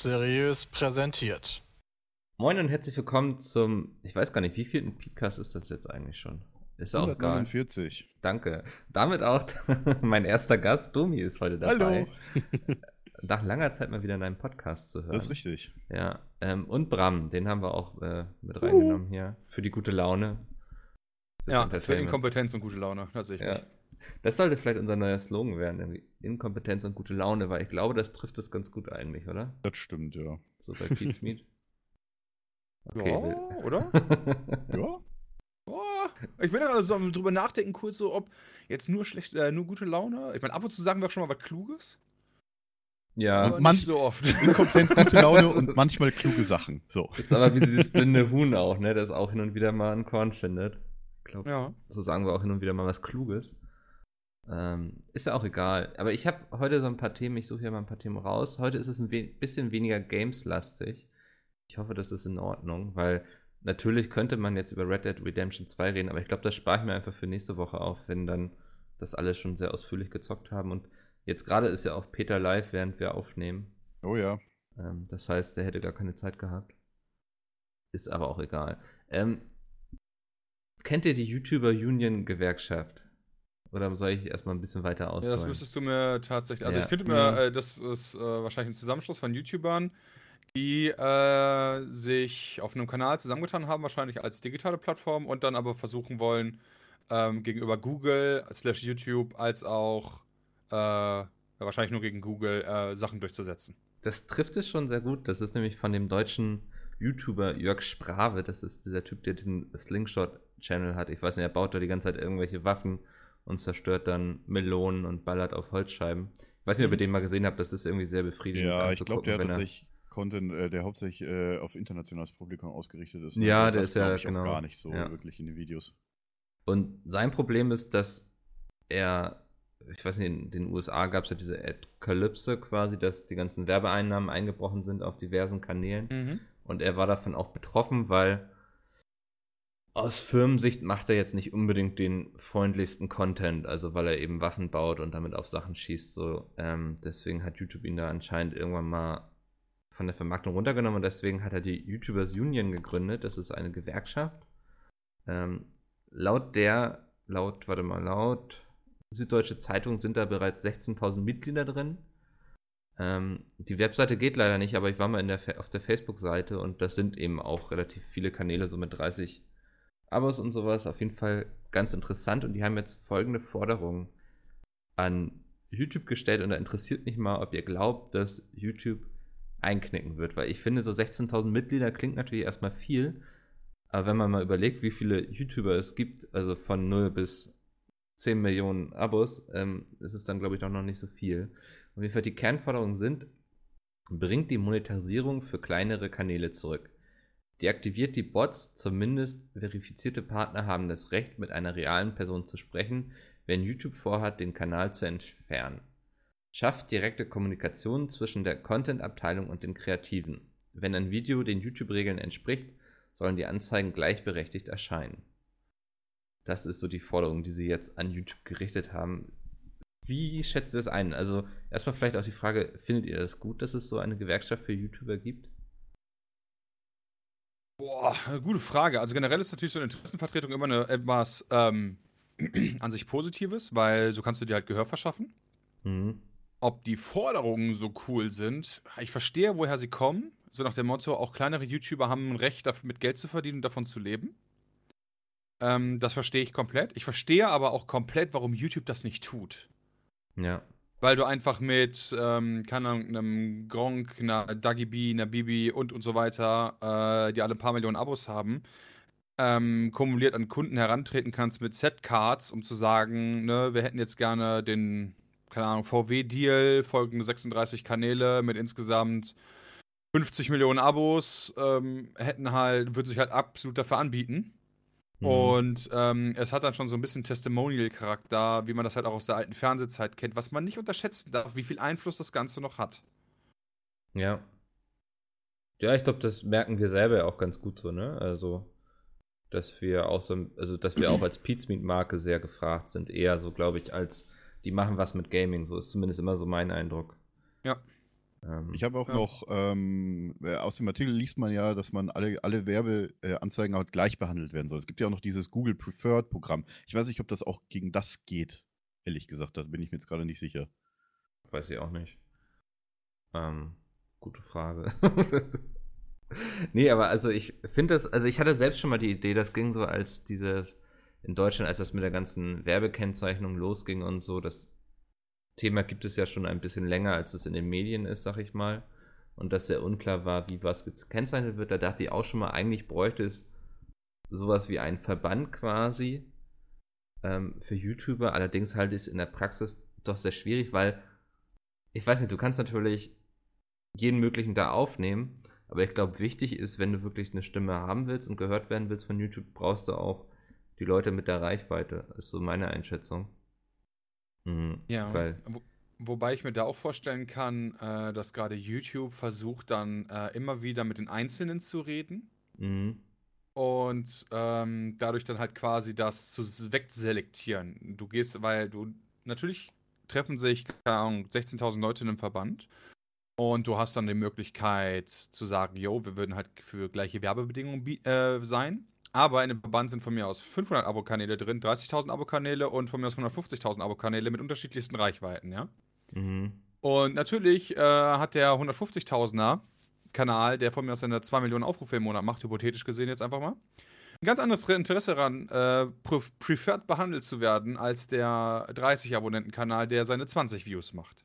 seriös präsentiert. Moin und herzlich willkommen zum, ich weiß gar nicht, wie viel ein Podcast ist das jetzt eigentlich schon? Ist auch egal. 149. Danke. Damit auch mein erster Gast, Domi, ist heute dabei. Hallo. Nach langer Zeit mal wieder in einem Podcast zu hören. Das ist richtig. Ja. Ähm, und Bram, den haben wir auch äh, mit reingenommen hier. Für die gute Laune. Fürs Ja, für. Inkompetenz und gute Laune, tatsächlich. Ja. Das sollte vielleicht unser neuer Slogan werden, irgendwie Inkompetenz und gute Laune, weil ich glaube, das trifft es ganz gut eigentlich, oder? Das stimmt, ja. So bei Pete's Meat. Ja, Okay. oder? Ja? Oh, ich will also so drüber nachdenken, kurz so, ob jetzt nur schlecht, äh, nur gute Laune. Ich meine, ab und zu sagen wir schon mal was Kluges, ja, aber man- nicht so oft. Inkompetenz, gute Laune und manchmal kluge Sachen. So. ist aber wie dieses blinde Huhn auch, ne? Das auch hin und wieder mal ein Korn findet. Ich glaube, ja. so sagen wir auch hin und wieder mal was Kluges. Ähm, ist ja auch egal. Aber ich habe heute so ein paar Themen, ich suche hier mal ein paar Themen raus. Heute ist es ein we bisschen weniger Games-lastig. Ich hoffe, das ist in Ordnung, weil natürlich könnte man jetzt über Red Dead Redemption 2 reden, aber ich glaube, das spare ich mir einfach für nächste Woche auf, wenn dann das alle schon sehr ausführlich gezockt haben. Und jetzt gerade ist ja auch Peter live, während wir aufnehmen. Oh ja. Ähm, das heißt, er hätte gar keine Zeit gehabt. Ist aber auch egal. Ähm, kennt ihr die YouTuber Union Gewerkschaft? Oder soll ich erstmal ein bisschen weiter ja, ausholen? das müsstest du mir tatsächlich. Also Ja. ich könnte mir, Ja. äh, das ist äh, wahrscheinlich ein Zusammenschluss von YouTubern, die äh, sich auf einem Kanal zusammengetan haben, wahrscheinlich als digitale Plattform und dann aber versuchen wollen, ähm, gegenüber Google slash YouTube als auch äh, ja, wahrscheinlich nur gegen Google äh, Sachen durchzusetzen. das trifft es schon sehr gut. Das ist nämlich von dem deutschen YouTuber Jörg Sprave. Das ist dieser Typ, der diesen Slingshot-Channel hat. Ich weiß nicht, er baut da die ganze Zeit irgendwelche Waffen und zerstört dann Melonen und ballert auf Holzscheiben. Ich weiß nicht, ob ihr den mal gesehen habt. Das ist irgendwie sehr befriedigend. Ja, ich glaube, der hat wenn er- tatsächlich Content, äh, der hauptsächlich äh, auf internationales Publikum ausgerichtet ist. Ja, Also der das ist ja, genau. auch gar nicht so Ja. wirklich in den Videos. Und sein Problem ist, dass er, ich weiß nicht, in den USA gab es ja diese Apokalypse quasi, dass die ganzen Werbeeinnahmen eingebrochen sind auf diversen Kanälen. Mhm. Und er war davon auch betroffen, weil aus Firmensicht macht er jetzt nicht unbedingt den freundlichsten Content, also weil er eben Waffen baut und damit auf Sachen schießt. So, ähm, deswegen hat YouTube ihn da anscheinend irgendwann mal von der Vermarktung runtergenommen und deswegen hat er die YouTubers Union gegründet. Das ist eine Gewerkschaft. Ähm, laut der, laut, warte mal, laut Süddeutsche Zeitung sind da bereits 16.000 Mitglieder drin. Ähm, die Webseite geht leider nicht, aber ich war mal der, auf der Facebook-Seite und das sind eben auch relativ viele Kanäle, so mit 30 Abos und sowas. Auf jeden Fall ganz interessant und die haben jetzt folgende Forderungen an YouTube gestellt und da interessiert mich mal, ob ihr glaubt, dass YouTube einknicken wird, weil ich finde, so 16.000 Mitglieder klingt natürlich erstmal viel, aber wenn man mal überlegt, wie viele YouTuber es gibt, also von 0 bis 10 Millionen Abos, ähm, ist es dann, glaube ich, doch noch nicht so viel. Auf jeden Fall die Kernforderungen sind, bringt die Monetarisierung für kleinere Kanäle zurück. Deaktiviert die Bots, zumindest verifizierte Partner haben das Recht, mit einer realen Person zu sprechen, wenn YouTube vorhat, den Kanal zu entfernen. Schafft direkte Kommunikation zwischen der Content-Abteilung und den Kreativen. Wenn ein Video den YouTube-Regeln entspricht, sollen die Anzeigen gleichberechtigt erscheinen. Das ist so die Forderung, die sie jetzt an YouTube gerichtet haben. Wie schätzt ihr das ein? Also, erstmal vielleicht auch die Frage: Findet ihr das gut, dass es so eine Gewerkschaft für YouTuber gibt? Boah, gute Frage. Also generell ist natürlich so eine Interessenvertretung immer eine etwas ähm, an sich Positives, weil so kannst du dir halt Gehör verschaffen. Mhm. Ob die Forderungen so cool sind, ich verstehe, woher sie kommen. So nach dem Motto, auch kleinere YouTuber haben ein Recht, dafür mit Geld zu verdienen und davon zu leben. Ähm, das verstehe ich komplett. Ich verstehe aber auch komplett, warum YouTube das nicht tut. Ja. Weil du einfach mit, ähm, keine Ahnung, einem Gronk, einer Dagi B, einer Bibi und und so weiter, äh, die alle ein paar Millionen Abos haben, ähm, kumuliert an Kunden herantreten kannst mit Set-Cards, um zu sagen, ne, wir hätten jetzt gerne den, keine Ahnung, VW-Deal, folgende 36 Kanäle mit insgesamt 50 Millionen Abos, ähm, hätten halt, würden sich halt absolut dafür anbieten. Mhm. Und ähm, es hat dann schon so ein bisschen Testimonial-Charakter, wie man das halt auch aus der alten Fernsehzeit kennt, was man nicht unterschätzen darf, wie viel Einfluss das Ganze noch hat. Ja. Ja, ich glaube, das merken wir selber ja auch ganz gut so, ne? Also, dass wir auch so, also dass wir auch als Pizmeet-Marke sehr gefragt sind, eher so, glaube ich, als die machen was mit Gaming. So ist zumindest immer so mein Eindruck. Ja. Ähm, Ich habe auch Ja. noch, ähm, äh, aus dem Artikel liest man ja, dass man alle, alle Werbeanzeigen halt gleich behandelt werden soll. Es gibt ja auch noch dieses Google Preferred Programm. Ich weiß nicht, ob das auch gegen das geht. Ehrlich gesagt, da bin ich mir jetzt gerade nicht sicher. Weiß ich auch nicht. Ähm, gute Frage. nee, aber also ich finde das, also ich hatte selbst schon mal die Idee, das ging so als dieses, in Deutschland, als das mit der ganzen Werbekennzeichnung losging und so, das Thema gibt es ja schon ein bisschen länger, als es in den Medien ist, sag ich mal. Und dass sehr unklar war, wie was gekennzeichnet wird, da dachte ich auch schon mal, eigentlich bräuchte es sowas wie einen Verband quasi ähm, für YouTuber. Allerdings halte ich es in der Praxis doch sehr schwierig, weil ich weiß nicht, du kannst natürlich jeden möglichen da aufnehmen, aber ich glaube, wichtig ist, wenn du wirklich eine Stimme haben willst und gehört werden willst von YouTube, brauchst du auch die Leute mit der Reichweite. Ist so meine Einschätzung. Mhm, Weil, Wo, wobei ich mir da auch vorstellen kann, äh, dass gerade YouTube versucht dann äh, immer wieder mit den Einzelnen zu reden mhm, und ähm, dadurch dann halt quasi das zu wegselektieren. Du gehst, weil du natürlich treffen sich, keine Ahnung, 16.000 Leute in einem Verband und du hast dann die Möglichkeit zu sagen, yo, wir würden halt für gleiche Werbebedingungen äh, sein. Aber in dem Verband sind von mir aus 500 Abokanäle drin, 30.000 Abokanäle und von mir aus 150.000 Abokanäle mit unterschiedlichsten Reichweiten, ja. mhm, Und natürlich äh, hat der 150.000er Kanal, der von mir aus seine 2 Millionen Aufrufe im Monat macht, hypothetisch gesehen jetzt einfach mal, ein ganz anderes Interesse daran, äh, pre preferred behandelt zu werden, als der 30-Abonnenten-Kanal, der seine 20 Views macht.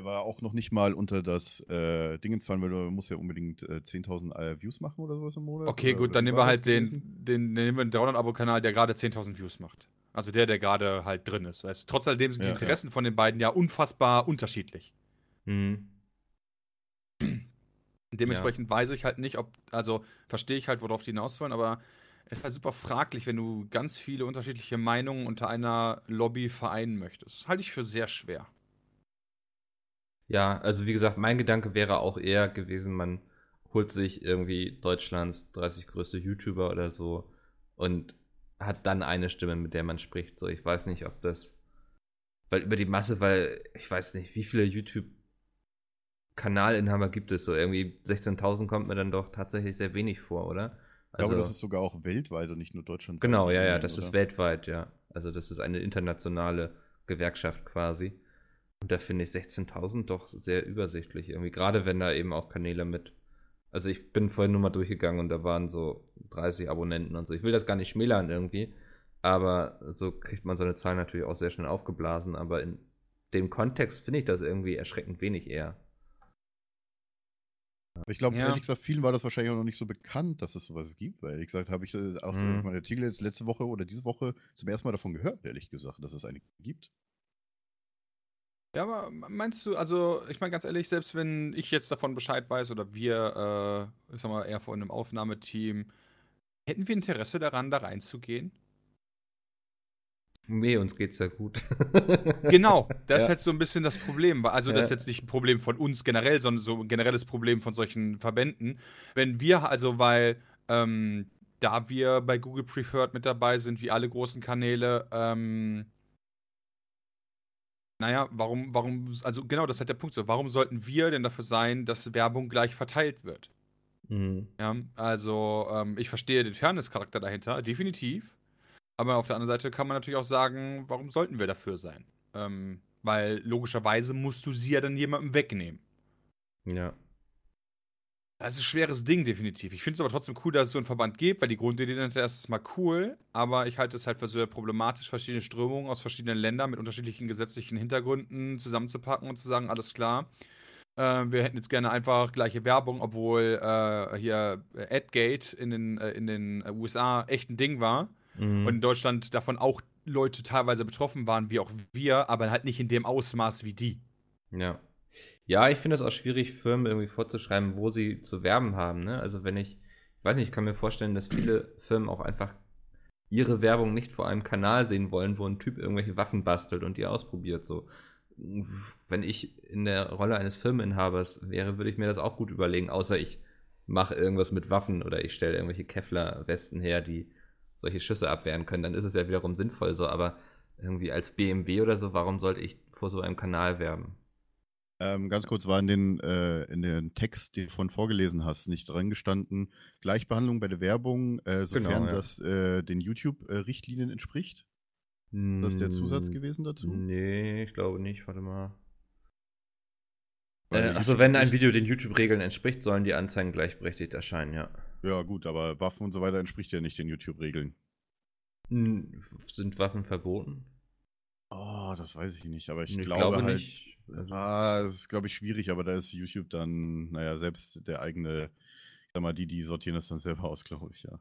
Er war auch noch nicht mal unter das äh, Dingens fallen, weil du musst ja unbedingt äh, 10.000 äh, Views machen oder sowas im Monat. Okay, gut, oder dann nehmen wir halt den, den, den nehmen wir den 300-Abo-Kanal, der gerade 10.000 Views macht. Also der, der gerade halt drin ist. Weißt? Trotz alledem sind die Ja, Interessen von den beiden ja unfassbar unterschiedlich. mhm. Dementsprechend weiß ich halt nicht, ob, also verstehe ich halt, worauf die hinaus wollen, aber es ist halt super fraglich, wenn du ganz viele unterschiedliche Meinungen unter einer Lobby vereinen möchtest. Das halte ich für sehr schwer. Ja, also wie gesagt, mein Gedanke wäre auch eher gewesen, man holt sich irgendwie Deutschlands 30 größte YouTuber oder so und hat dann eine Stimme, mit der man spricht. So, ich weiß nicht, ob das, weil über die Masse, weil ich weiß nicht, wie viele YouTube-Kanalinhaber gibt es so? Irgendwie 16.000 kommt mir dann doch tatsächlich sehr wenig vor, oder? Ich glaube, das ist sogar auch weltweit und nicht nur Deutschland. Genau, ja, ja, das oder? ist weltweit, ja. Also das ist eine internationale Gewerkschaft quasi. Und da finde ich 16.000 doch sehr übersichtlich irgendwie. Gerade wenn da eben auch Kanäle mit. Also ich bin vorhin nur mal durchgegangen und da waren so 30 Abonnenten und so. Ich will das gar nicht schmälern irgendwie. Aber so kriegt man so eine Zahl natürlich auch sehr schnell aufgeblasen. Aber in dem Kontext finde ich das irgendwie erschreckend wenig eher. Aber ich glaube, Ja. ehrlich gesagt, vielen war das wahrscheinlich auch noch nicht so bekannt, dass es sowas gibt, weil ehrlich gesagt habe ich äh, auch Mhm. mhm. meine Artikel jetzt letzte Woche oder diese Woche zum ersten Mal davon gehört, ehrlich gesagt, dass es eine gibt. Ja, aber meinst du, also ich meine ganz ehrlich, selbst wenn ich jetzt davon Bescheid weiß oder wir, äh, ich sag mal, eher von einem Aufnahmeteam, hätten wir Interesse daran, da reinzugehen? Nee, uns geht's ja gut. Genau, das Ja. ist halt so ein bisschen das Problem. Also, das ist jetzt nicht ein Problem von uns generell, sondern so ein generelles Problem von solchen Verbänden. Wenn wir, also, weil, ähm, da wir bei Google Preferred mit dabei sind, wie alle großen Kanäle, ähm, naja, warum, warum, also genau, das ist halt der Punkt so. Warum sollten wir denn dafür sein, dass Werbung gleich verteilt wird? Mhm. Ja, also ähm, ich verstehe den Fairness-Charakter dahinter, definitiv. Aber auf der anderen Seite kann man natürlich auch sagen, warum sollten wir dafür sein? Ähm, weil logischerweise musst du sie ja dann jemandem wegnehmen. Ja. Das ist ein schweres Ding, definitiv. Ich finde es aber trotzdem cool, dass es so einen Verband gibt, weil die Grundidee dahinter ist mal cool, aber ich halte es halt für sehr problematisch, verschiedene Strömungen aus verschiedenen Ländern mit unterschiedlichen gesetzlichen Hintergründen zusammenzupacken und zu sagen, alles klar, äh, wir hätten jetzt gerne einfach gleiche Werbung, obwohl äh, hier äh, AdGate in den, äh, in den USA echt ein Ding war Mhm. und in Deutschland davon auch Leute teilweise betroffen waren, wie auch wir, aber halt nicht in dem Ausmaß wie die. Ja. Ja, ich finde es auch schwierig, Firmen irgendwie vorzuschreiben, wo sie zu werben haben. Ne? Also wenn ich weiß nicht, ich kann mir vorstellen, dass viele Firmen auch einfach ihre Werbung nicht vor einem Kanal sehen wollen, wo ein Typ irgendwelche Waffen bastelt und die ausprobiert. So, wenn ich in der Rolle eines Firmeninhabers wäre, würde ich mir das auch gut überlegen, außer ich mache irgendwas mit Waffen oder ich stelle irgendwelche Kevlar-Westen her, die solche Schüsse abwehren können, dann ist es ja wiederum sinnvoll so, aber irgendwie als BMW oder so, warum sollte ich vor so einem Kanal werben? Ähm, ganz kurz war in den, äh, in den Text, den du von vorgelesen hast, nicht dran gestanden, Gleichbehandlung bei der Werbung, äh, sofern Genau, ja. das äh, den YouTube-Richtlinien entspricht. Ist das der Zusatz Hm, gewesen dazu? Nee, ich glaube nicht. Warte mal. Äh, also wenn ein Video den YouTube-Regeln entspricht, sollen die Anzeigen gleichberechtigt erscheinen, ja. Ja, gut, aber Waffen und so weiter entspricht ja nicht den YouTube-Regeln. Hm, Sind Waffen verboten? Oh, das weiß ich nicht, aber ich Ich glaube, halt. nicht. Ah, das ist, glaube ich, schwierig, aber da ist YouTube dann, naja, selbst der eigene, ich sag mal, die, die sortieren das dann selber aus, glaube ich, ja.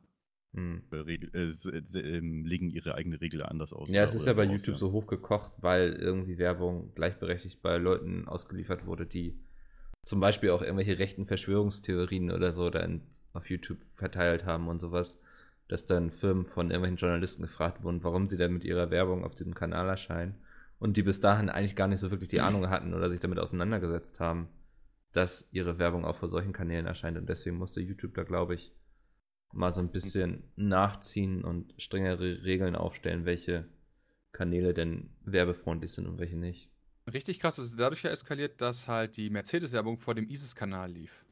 hm. Regel, äh, äh, ähm, legen ihre eigene Regel anders aus. Ja, es ist ja bei aus, YouTube so hochgekocht, weil irgendwie Werbung gleichberechtigt bei Leuten ausgeliefert wurde, die zum Beispiel auch irgendwelche rechten Verschwörungstheorien oder so dann auf YouTube verteilt haben und sowas, dass dann Firmen von irgendwelchen Journalisten gefragt wurden, warum sie denn mit ihrer Werbung auf diesem Kanal erscheinen und die bis dahin eigentlich gar nicht so wirklich die Ahnung hatten oder sich damit auseinandergesetzt haben, dass ihre Werbung auch vor solchen Kanälen erscheint und deswegen musste YouTube da, glaube ich, mal so ein bisschen nachziehen und strengere Regeln aufstellen, welche Kanäle denn werbefreundlich sind und welche nicht. Richtig krass ist dadurch ja eskaliert, dass halt die Mercedes-Werbung vor dem ISIS-Kanal lief.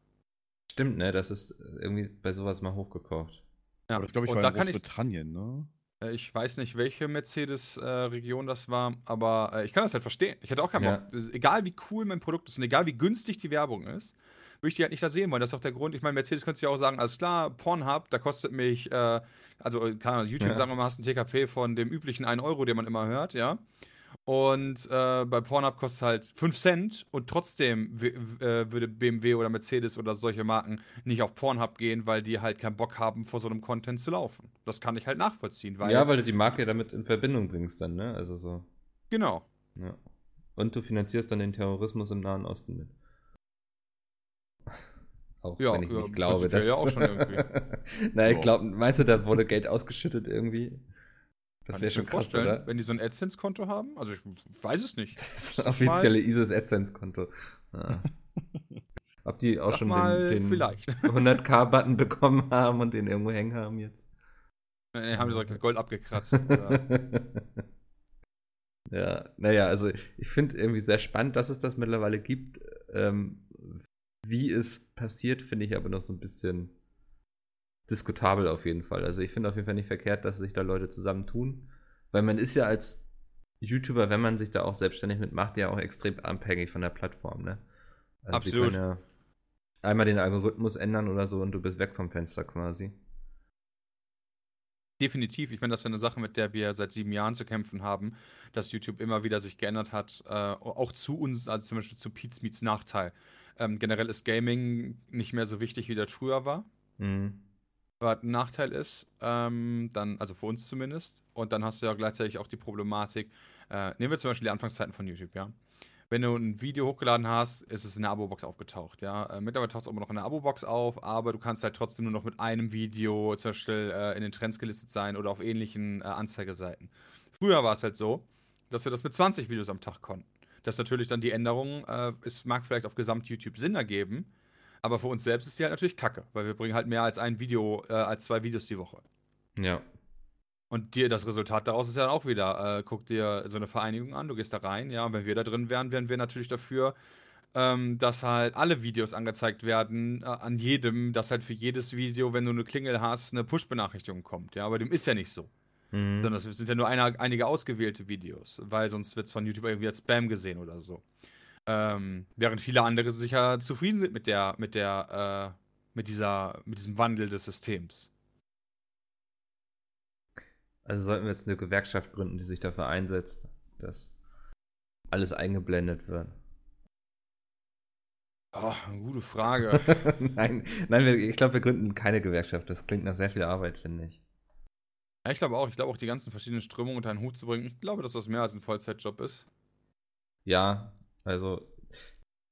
Stimmt, ne? Das ist irgendwie bei sowas mal hochgekocht. Ja, Aber das, glaube ich, und war da in kann ich, Großbritannien, ne? Äh, ich weiß nicht, welche Mercedes-Region das war, aber äh, ich kann das halt verstehen. Ich hätte auch keinen Ja. Bock. Egal wie cool mein Produkt ist und egal wie günstig die Werbung ist, würde ich die halt nicht da sehen wollen. Das ist auch der Grund. Ich meine, Mercedes könnte ja auch sagen, alles klar, Pornhub, da kostet mich, äh, also äh, keine Ahnung, YouTube, Ja. sagen wir mal, hast einen TKP von dem üblichen 1 Euro, den man immer hört, ja. Und äh, bei Pornhub kostet halt 5 Cent und trotzdem äh, würde BMW oder Mercedes oder solche Marken nicht auf Pornhub gehen, weil die halt keinen Bock haben, vor so einem Content zu laufen. Das kann ich halt nachvollziehen, weil. ja, weil du die Marke ja damit in Verbindung bringst dann, ne? Also so. genau. Ja. Und du finanzierst dann den Terrorismus im Nahen Osten mit. Auch Ja, wenn ich ja, nicht glaube, dass. ja auch schon irgendwie. Na, ich glaube, meinst du, da wurde Geld ausgeschüttet irgendwie? Das wäre schon krass, oder? wenn die so ein AdSense-Konto haben. Also ich weiß es nicht. Das offizielle ISIS AdSense-Konto. Ja. Ob die auch Sag schon den, den vielleicht. 100k-Button bekommen haben und den irgendwo hängen haben jetzt? Nee, haben sie direkt das Gold abgekratzt. ja, naja, also ich finde irgendwie sehr spannend, dass es das mittlerweile gibt. Ähm, wie es passiert, finde ich aber noch so ein bisschen diskutabel auf jeden Fall. Also ich finde auf jeden Fall nicht verkehrt, dass sich da Leute zusammentun, weil man ist ja als YouTuber, wenn man sich da auch selbstständig mitmacht, ja auch extrem abhängig von der Plattform, ne? Also Absolut. Ja einmal den Algorithmus ändern oder so und du bist weg vom Fenster quasi. Definitiv. Ich meine, das ist ja eine Sache, mit der wir seit sieben Jahren zu kämpfen haben, dass YouTube immer wieder sich geändert hat, äh, auch zu uns, also zum Beispiel zu Pete's Meets Nachteil. Ähm, generell ist Gaming nicht mehr so wichtig, wie das früher war. Mhm. Was ein Nachteil ist, ähm, dann, also für uns zumindest. Und dann hast du ja gleichzeitig auch die Problematik, äh, nehmen wir zum Beispiel die Anfangszeiten von YouTube, ja. Wenn du ein Video hochgeladen hast, ist es in der Abo-Box aufgetaucht, ja. Äh, mittlerweile taucht es immer noch in der Abo-Box auf, aber du kannst halt trotzdem nur noch mit einem Video zum Beispiel äh, in den Trends gelistet sein oder auf ähnlichen äh, Anzeigeseiten. Früher war es halt so, dass wir das mit 20 Videos am Tag konnten. Das natürlich dann die Änderung, äh, es mag vielleicht auf Gesamt-YouTube Sinn ergeben, aber für uns selbst ist die halt natürlich kacke, weil wir bringen halt mehr als ein Video, äh, als zwei Videos die Woche. Ja. Und dir das Resultat daraus ist ja dann auch wieder, äh, guck dir so eine Vereinigung an, du gehst da rein, ja, und wenn wir da drin wären, wären wir natürlich dafür, ähm, dass halt alle Videos angezeigt werden, äh, an jedem, dass halt für jedes Video, wenn du eine Klingel hast, eine Push-Benachrichtigung kommt, ja, aber dem ist ja nicht so. Mhm. Sondern das sind ja nur eine, einige ausgewählte Videos, weil sonst wird es von YouTube irgendwie als Spam gesehen oder so. Ähm, während viele andere sicher zufrieden sind mit der, mit der, äh, mit dieser, mit diesem Wandel des Systems. Also sollten wir jetzt eine Gewerkschaft gründen, die sich dafür einsetzt, dass alles eingeblendet wird. Oh, gute Frage. nein, nein, wir, ich glaube, wir gründen keine Gewerkschaft. Das klingt nach sehr viel Arbeit, finde ich. Ja, ich glaube auch. Ich glaube auch, die ganzen verschiedenen Strömungen unter einen Hut zu bringen. Ich glaube, dass das mehr als ein Vollzeitjob ist. Ja, also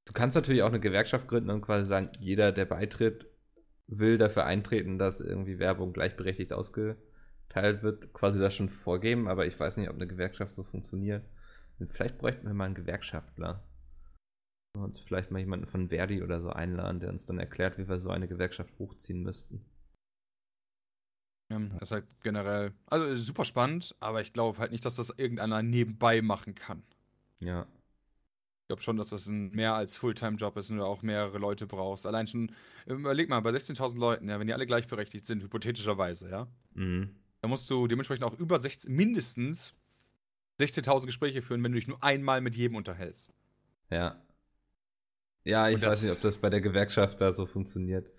du kannst natürlich auch eine Gewerkschaft gründen und quasi sagen, jeder, der beitritt, will dafür eintreten, dass irgendwie Werbung gleichberechtigt ausgeteilt wird, quasi das schon vorgeben, aber ich weiß nicht, ob eine Gewerkschaft so funktioniert. Vielleicht bräuchten wir mal einen Gewerkschaftler. Wir uns vielleicht mal jemanden von Verdi oder so einladen, der uns dann erklärt, wie wir so eine Gewerkschaft hochziehen müssten. Ja, das ist halt generell, also super spannend, aber ich glaube halt nicht, dass das irgendeiner nebenbei machen kann. Ja. Ich glaube schon, dass das ein mehr als Fulltime-Job ist und du auch mehrere Leute brauchst. Allein schon, überleg mal, bei 16.000 Leuten, ja, wenn die alle gleichberechtigt sind, hypothetischerweise, ja, Mhm. dann musst du dementsprechend auch über 16, mindestens 16.000 Gespräche führen, wenn du dich nur einmal mit jedem unterhältst. Ja. Ja, ich weiß nicht, ob das bei der Gewerkschaft da so funktioniert.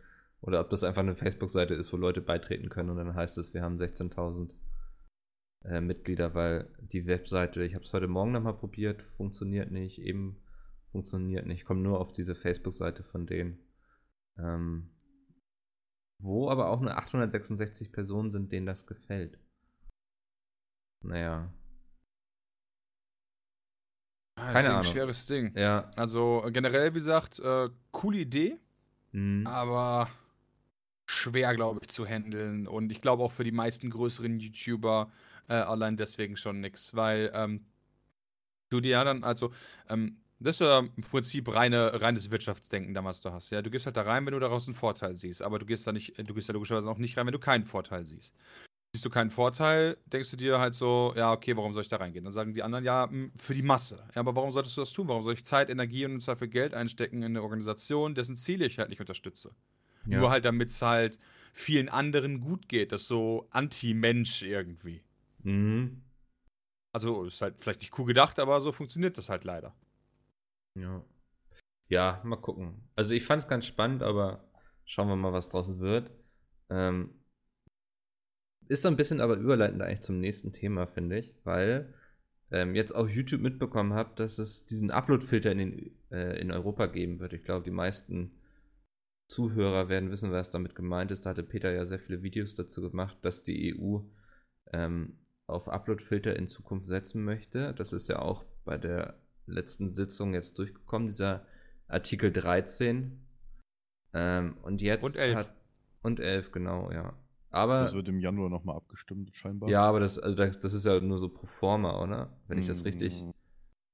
Oder ob das einfach eine Facebook-Seite ist, wo Leute beitreten können und dann heißt es, wir haben 16.000 äh, Mitglieder, weil die Webseite, ich habe es heute Morgen nochmal probiert, funktioniert nicht, eben funktioniert nicht. Ich komme nur auf diese Facebook-Seite von denen. Ähm, wo aber auch nur 866 Personen sind, denen das gefällt. Naja, Ah, Keine Ahnung. schweres Ding. ja. Also äh, generell, wie gesagt, äh, coole Idee, hm. aber schwer, glaube ich, zu handeln. Und ich glaube auch für die meisten größeren YouTuber äh, allein deswegen schon nix. Weil ähm, du dir ja dann, also, ähm, das ist ja im Prinzip reine, reines Wirtschaftsdenken, da was du hast. Ja, du gehst halt da rein, wenn du daraus einen Vorteil siehst. Aber du gehst da nicht, du gehst da logischerweise auch nicht rein, wenn du keinen Vorteil siehst. Siehst du keinen Vorteil, denkst du dir halt so, ja, okay, warum soll ich da reingehen? Dann sagen die anderen, ja, mh, für die Masse. Ja, aber warum solltest du das tun? Warum soll ich Zeit, Energie und im Zweifel Geld einstecken in eine Organisation, dessen Ziele ich halt nicht unterstütze? ja. Nur halt, damit es halt vielen anderen gut geht. Das ist so Anti-Mensch irgendwie. Mhm. Also ist halt vielleicht nicht cool gedacht, aber so funktioniert das halt leider. Ja. Ja, mal gucken. Also ich fand es ganz spannend, aber schauen wir mal, was draus wird. Ähm, ist so ein bisschen aber überleitend eigentlich zum nächsten Thema, finde ich, weil ähm, jetzt auch YouTube mitbekommen habe, dass es diesen Upload-Filter in, den, äh, in Europa geben wird. Ich glaube, die meisten Zuhörer werden wissen, was damit gemeint ist. Da hatte Peter ja sehr viele Videos dazu gemacht, dass die EU ähm, auf Upload-Filter in Zukunft setzen möchte. Das ist ja auch bei der letzten Sitzung jetzt durchgekommen, dieser Artikel 13. Ähm, und jetzt Und 11. hat. Und 11, genau, ja. Aber. Das wird im Januar nochmal abgestimmt, scheinbar. ja, aber das, also das, das ist ja nur so pro forma, oder? Wenn ich das richtig.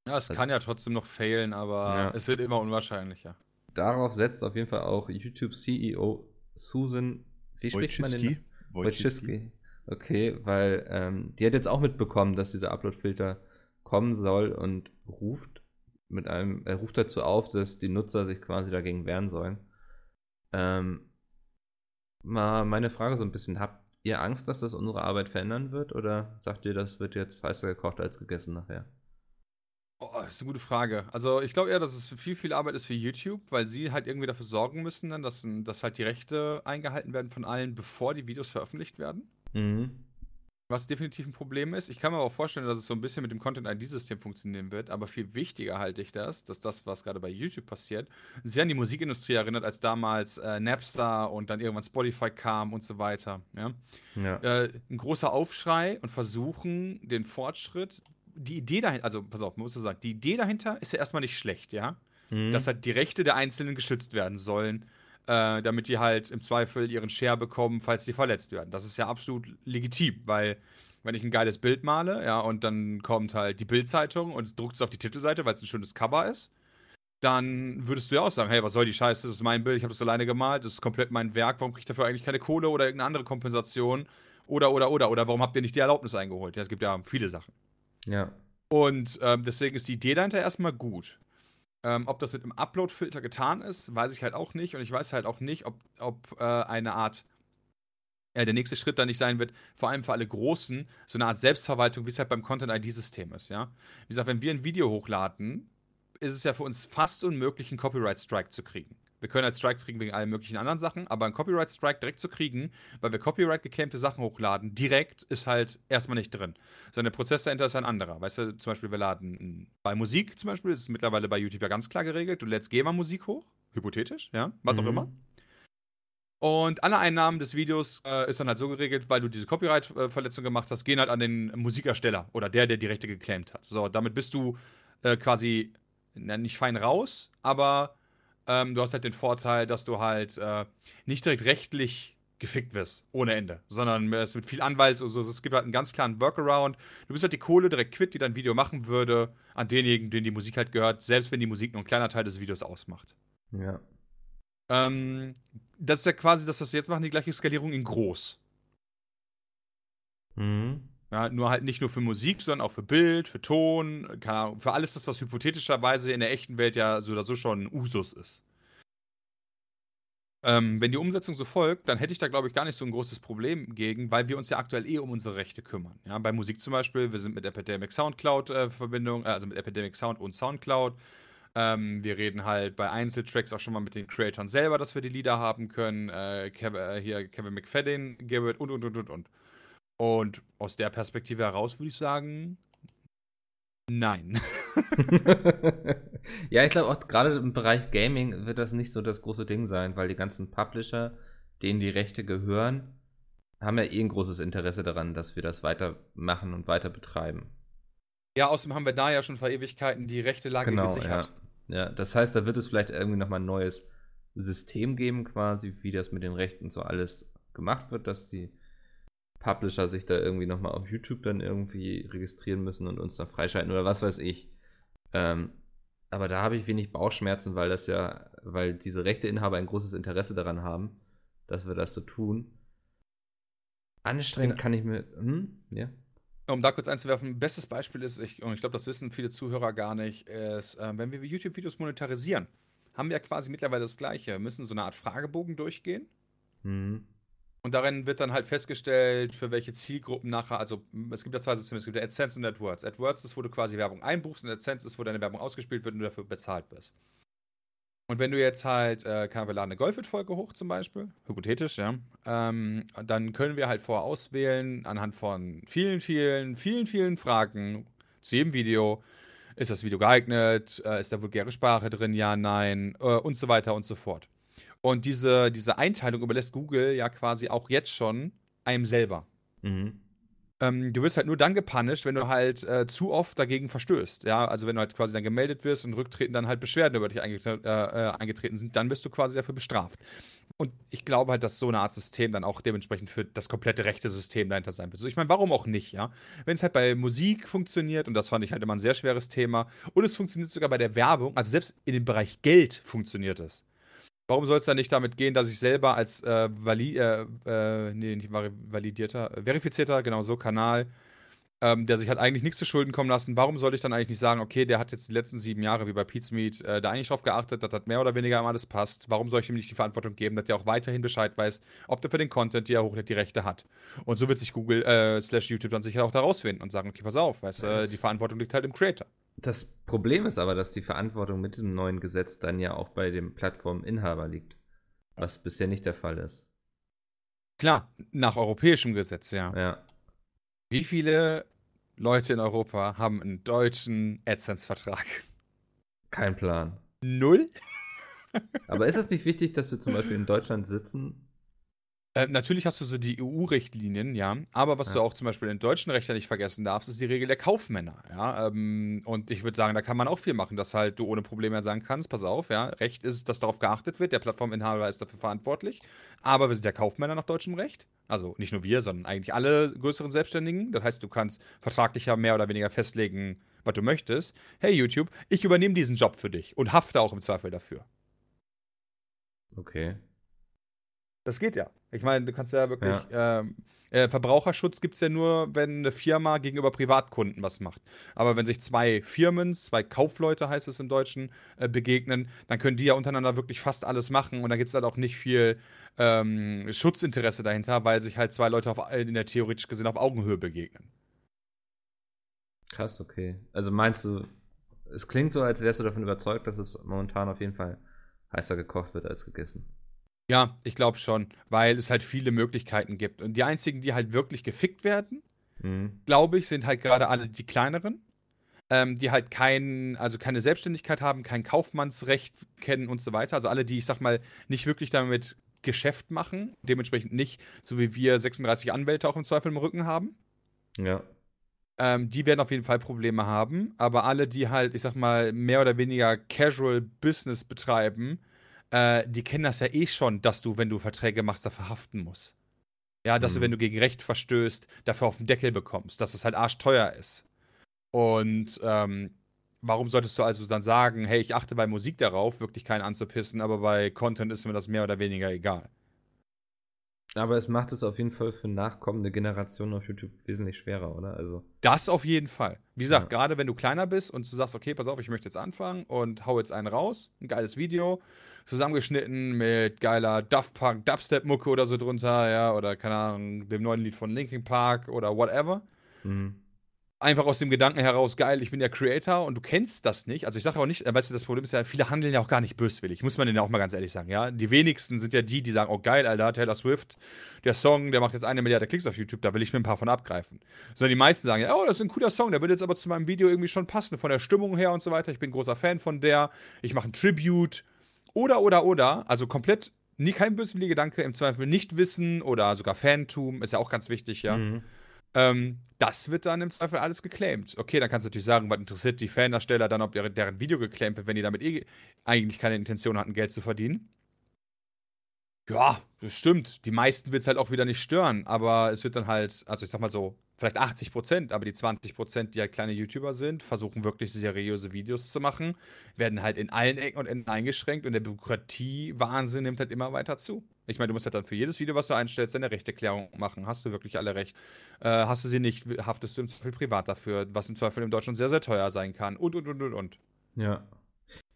Ja, es Also- kann ja trotzdem noch failen, aber Ja. es wird immer unwahrscheinlicher. Darauf setzt auf jeden Fall auch YouTube-CEO Susan. Wie spricht man den? Wojcicki. Wojcicki. Okay, weil ähm, die hat jetzt auch mitbekommen, dass dieser Upload-Filter kommen soll und ruft mit einem, er ruft dazu auf, dass die Nutzer sich quasi dagegen wehren sollen. Ähm, mal meine Frage so ein bisschen, habt ihr Angst, dass das unsere Arbeit verändern wird oder sagt ihr, das wird jetzt heißer gekocht als gegessen nachher? Oh, das ist eine gute Frage. Also ich glaube eher, dass es viel, viel Arbeit ist für YouTube, weil sie halt irgendwie dafür sorgen müssen, dass, dass halt die Rechte eingehalten werden von allen, bevor die Videos veröffentlicht werden. Mhm. Was definitiv ein Problem ist. Ich kann mir aber auch vorstellen, dass es so ein bisschen mit dem Content-ID-System funktionieren wird. Aber viel wichtiger halte ich das, dass das, was gerade bei YouTube passiert, sehr an die Musikindustrie erinnert, als damals äh, Napster und dann irgendwann Spotify kam und so weiter. Ja? Ja. Äh, ein großer Aufschrei und versuchen, den Fortschritt, die Idee dahinter, also pass auf, man muss so sagen, die Idee dahinter ist ja erstmal nicht schlecht, ja. Mhm. Dass halt die Rechte der Einzelnen geschützt werden sollen, äh, damit die halt im Zweifel ihren Share bekommen, falls die verletzt werden. Das ist ja absolut legitim, weil wenn ich ein geiles Bild male, ja, und dann kommt halt die Bildzeitung und druckt es auf die Titelseite, weil es ein schönes Cover ist, dann würdest du ja auch sagen, hey, was soll die Scheiße, das ist mein Bild, ich habe das alleine gemalt, das ist komplett mein Werk, warum kriege ich dafür eigentlich keine Kohle oder irgendeine andere Kompensation? Oder, oder, oder, oder warum habt ihr nicht die Erlaubnis eingeholt? Ja, es gibt ja viele Sachen. ja. Und ähm, deswegen ist die Idee dahinter erstmal gut. Ähm, ob das mit einem Upload-Filter getan ist, weiß ich halt auch nicht. Und ich weiß halt auch nicht, ob, ob äh, eine Art, äh, der nächste Schritt dann nicht sein wird, vor allem für alle Großen, so eine Art Selbstverwaltung, wie es halt beim Content-ID-System ist, ja. Wie gesagt, wenn wir ein Video hochladen, ist es ja für uns fast unmöglich, einen Copyright-Strike zu kriegen. Wir können halt Strikes kriegen wegen allen möglichen anderen Sachen, aber einen Copyright-Strike direkt zu kriegen, weil wir Copyright-geclaimte Sachen hochladen, direkt ist halt erstmal nicht drin. Sondern der Prozess dahinter ist ein anderer. Weißt du, zum Beispiel, wir laden bei Musik zum Beispiel, ist es mittlerweile bei YouTube ja ganz klar geregelt, du lädst GEMA-Musik hoch, hypothetisch, ja, was auch Mhm. immer. Und alle Einnahmen des Videos äh, ist dann halt so geregelt, weil du diese Copyright-Verletzung gemacht hast, gehen halt an den Musikersteller oder der, der die Rechte geclaimt hat. So, damit bist du äh, quasi na, nicht fein raus, aber Ähm, du hast halt den Vorteil, dass du halt äh, nicht direkt rechtlich gefickt wirst, ohne Ende, sondern es mit viel Anwalts und so. Es gibt halt einen ganz klaren Workaround. Du bist halt die Kohle direkt quitt, die dein Video machen würde, an denjenigen, denen die Musik halt gehört, selbst wenn die Musik nur ein kleiner Teil des Videos ausmacht. Ja. Ähm, das ist ja quasi das, was wir jetzt machen, die gleiche Skalierung in groß. Mhm. Ja, nur halt nicht nur für Musik, sondern auch für Bild, für Ton, für alles das, was hypothetischerweise in der echten Welt ja so oder so schon Usus ist. Ähm, wenn die Umsetzung so folgt, dann hätte ich da, glaube ich, gar nicht so ein großes Problem gegen, weil wir uns ja aktuell eh um unsere Rechte kümmern. Ja, bei Musik zum Beispiel, wir sind mit Epidemic Soundcloud äh, Verbindung, äh, also mit Epidemic Sound und Soundcloud. Ähm, wir reden halt bei Einzeltracks auch schon mal mit den Creatoren selber, dass wir die Lieder haben können. Äh, Kev äh, hier Kevin McFadden, Garrett und und und und und. Und aus der Perspektive heraus würde ich sagen, nein. ja, ich glaube auch gerade im Bereich Gaming wird das nicht so das große Ding sein, weil die ganzen Publisher, denen die Rechte gehören, haben ja eh ein großes Interesse daran, dass wir das weitermachen und weiter betreiben. Ja, außerdem haben wir da ja schon vor Ewigkeiten die rechte Lage genau, gesichert. Ja. ja, das heißt, da wird es vielleicht irgendwie nochmal ein neues System geben, quasi, wie das mit den Rechten so alles gemacht wird, dass die Publisher sich da irgendwie nochmal auf YouTube dann irgendwie registrieren müssen und uns dann freischalten oder was weiß ich. Ähm, aber da habe ich wenig Bauchschmerzen, weil das ja, weil diese Rechteinhaber ein großes Interesse daran haben, dass wir das so tun. Anstrengend Genau. kann ich mir. Hm? Ja. Um da kurz einzuwerfen, bestes Beispiel ist, ich, und ich glaube, das wissen viele Zuhörer gar nicht, ist, ähm, wenn wir YouTube-Videos monetarisieren, haben wir ja quasi mittlerweile das Gleiche. Wir müssen so eine Art Fragebogen durchgehen. Hm. Und darin wird dann halt festgestellt, für welche Zielgruppen nachher, also es gibt ja zwei Systeme, es gibt ja AdSense und AdWords. AdWords ist, wo du quasi Werbung einbuchst und AdSense ist, wo deine Werbung ausgespielt wird und du dafür bezahlt wirst. Und wenn du jetzt halt, äh, keine wir laden eine Golfit-Folge hoch zum Beispiel, hypothetisch, ja, ähm, dann können wir halt vorher auswählen, anhand von vielen, vielen, vielen, vielen Fragen zu jedem Video, ist das Video geeignet, äh, ist da vulgäre Sprache drin, ja, nein, äh, und so weiter und so fort. Und diese, diese Einteilung überlässt Google ja quasi auch jetzt schon einem selber. Mhm. Ähm, du wirst halt nur dann gepunished, wenn du halt äh, zu oft dagegen verstößt. Ja, also wenn du halt quasi dann gemeldet wirst und rücktreten dann halt Beschwerden über dich eingetre äh, äh, eingetreten sind, dann wirst du quasi dafür bestraft. Und ich glaube halt, dass so eine Art System dann auch dementsprechend für das komplette rechte System dahinter sein wird. So, ich meine, warum auch nicht, ja? Wenn es halt bei Musik funktioniert, und das fand ich halt immer ein sehr schweres Thema, und es funktioniert sogar bei der Werbung, also selbst in dem Bereich Geld funktioniert es. Warum soll es dann nicht damit gehen, dass ich selber als äh, vali äh, äh, nee, nicht validierter, verifizierter, genau so, Kanal, ähm, der sich halt eigentlich nichts zu Schulden kommen lassen, warum sollte ich dann eigentlich nicht sagen, okay, der hat jetzt die letzten sieben Jahre, wie bei Pete's Meat, äh, da eigentlich drauf geachtet, dass das mehr oder weniger immer alles passt. Warum soll ich ihm nicht die Verantwortung geben, dass der auch weiterhin Bescheid weiß, ob der für den Content, die er hochlädt, die Rechte hat? Und so wird sich Google äh, slash YouTube dann sicher auch da rausfinden und sagen, okay, pass auf, weißt du, Das- die Verantwortung liegt halt im Creator. Das Problem ist aber, dass die Verantwortung mit diesem neuen Gesetz dann ja auch bei dem Plattforminhaber liegt. Was bisher nicht der Fall ist. Klar, nach europäischem Gesetz, ja. Ja. Wie viele Leute in Europa haben einen deutschen AdSense-Vertrag? Kein Plan. Null? Aber ist es nicht wichtig, dass wir zum Beispiel in Deutschland sitzen? Äh, natürlich hast du so die EU-Richtlinien, ja. Aber was Ja. du auch zum Beispiel in deutschen Recht ja nicht vergessen darfst, ist die Regel der Kaufmänner, ja. Ähm, und ich würde sagen, da kann man auch viel machen, dass halt du ohne Probleme sagen kannst, pass auf, ja, Recht ist, dass darauf geachtet wird, der Plattforminhaber ist dafür verantwortlich. Aber wir sind ja Kaufmänner nach deutschem Recht. Also nicht nur wir, sondern eigentlich alle größeren Selbstständigen. Das heißt, du kannst vertraglich ja mehr oder weniger festlegen, was du möchtest. Hey YouTube, ich übernehme diesen Job für dich und hafte auch im Zweifel dafür. Okay. Das geht ja. Ich meine, du kannst ja wirklich. Ähm, äh, Verbraucherschutz gibt es ja nur, wenn eine Firma gegenüber Privatkunden was macht. Aber wenn sich zwei Firmen, zwei Kaufleute heißt es im Deutschen, äh, begegnen, dann können die ja untereinander wirklich fast alles machen und da gibt es halt auch nicht viel ähm, Schutzinteresse dahinter, weil sich halt zwei Leute auf, äh, in der theoretisch gesehen auf Augenhöhe begegnen. Krass, okay. Also meinst du, es klingt so, als wärst du davon überzeugt, dass es momentan auf jeden Fall heißer gekocht wird als gegessen. Ja, ich glaube schon, weil es halt viele Möglichkeiten gibt. Und die einzigen, die halt wirklich gefickt werden, Mhm. glaube ich, sind halt gerade alle die kleineren, ähm, die halt kein, also keine Selbstständigkeit haben, kein Kaufmannsrecht kennen und so weiter. Also alle, die, ich sag mal, nicht wirklich damit Geschäft machen, dementsprechend nicht, so wie wir 36 Anwälte auch im Zweifel im Rücken haben. Ja. Ähm, die werden auf jeden Fall Probleme haben, aber alle, die halt, ich sag mal, mehr oder weniger Casual Business betreiben, äh, die kennen das ja eh schon, dass du, wenn du Verträge machst, dafür haften musst. Ja, dass Mhm. du, wenn du gegen Recht verstößt, dafür auf den Deckel bekommst, dass es halt arschteuer ist. Und ähm, warum solltest du also dann sagen, hey, ich achte bei Musik darauf, wirklich keinen anzupissen, aber bei Content ist mir das mehr oder weniger egal. Aber es macht es auf jeden Fall für nachkommende Generationen auf YouTube wesentlich schwerer, oder? Also, Das auf jeden Fall. Wie gesagt, Ja. gerade wenn du kleiner bist und du sagst, okay, pass auf, ich möchte jetzt anfangen und hau jetzt einen raus, ein geiles Video, zusammengeschnitten mit geiler Daft Punk Dubstep-Mucke oder so drunter, ja, oder keine Ahnung, dem neuen Lied von Linkin Park oder whatever. mhm. Einfach aus dem Gedanken heraus, geil, ich bin der Creator und du kennst das nicht. Also ich sage auch nicht, äh, weißt du, das Problem ist ja, viele handeln ja auch gar nicht böswillig, muss man denen auch mal ganz ehrlich sagen, ja. Die wenigsten sind ja die, die sagen, oh geil, Alter, Taylor Swift, der Song, der macht jetzt eine Milliarde Klicks auf YouTube, da will ich mir ein paar von abgreifen. Sondern die meisten sagen, ja, oh, das ist ein cooler Song, der würde jetzt aber zu meinem Video irgendwie schon passen, von der Stimmung her und so weiter. Ich bin großer Fan von der, ich mache ein Tribute. Oder, oder, oder, also komplett nie kein böswilliger Gedanke, im Zweifel nicht wissen oder sogar Fantum, ist ja auch ganz wichtig, ja. Mhm. Ähm, das wird dann im Zweifel alles geclaimed. Okay, dann kannst du natürlich sagen, was interessiert die Fandarsteller dann, ob deren Video geclaimed wird, wenn die damit eh eigentlich keine Intention hatten, Geld zu verdienen. Ja, das stimmt. Die meisten wird es halt auch wieder nicht stören, aber es wird dann halt, also ich sag mal so, vielleicht 80 Prozent, aber die 20 Prozent, die halt kleine YouTuber sind, versuchen wirklich seriöse Videos zu machen, werden halt in allen Ecken und Enden eingeschränkt und der Bürokratie-Wahnsinn nimmt halt immer weiter zu. Ich meine, du musst halt dann für jedes Video, was du einstellst, deine Rechteklärung machen. Hast du wirklich alle recht? Äh, hast du sie nicht, haftest du im Zweifel privat dafür, was im Zweifel in Deutschland sehr, sehr teuer sein kann. Und, und, und, und, und. Ja.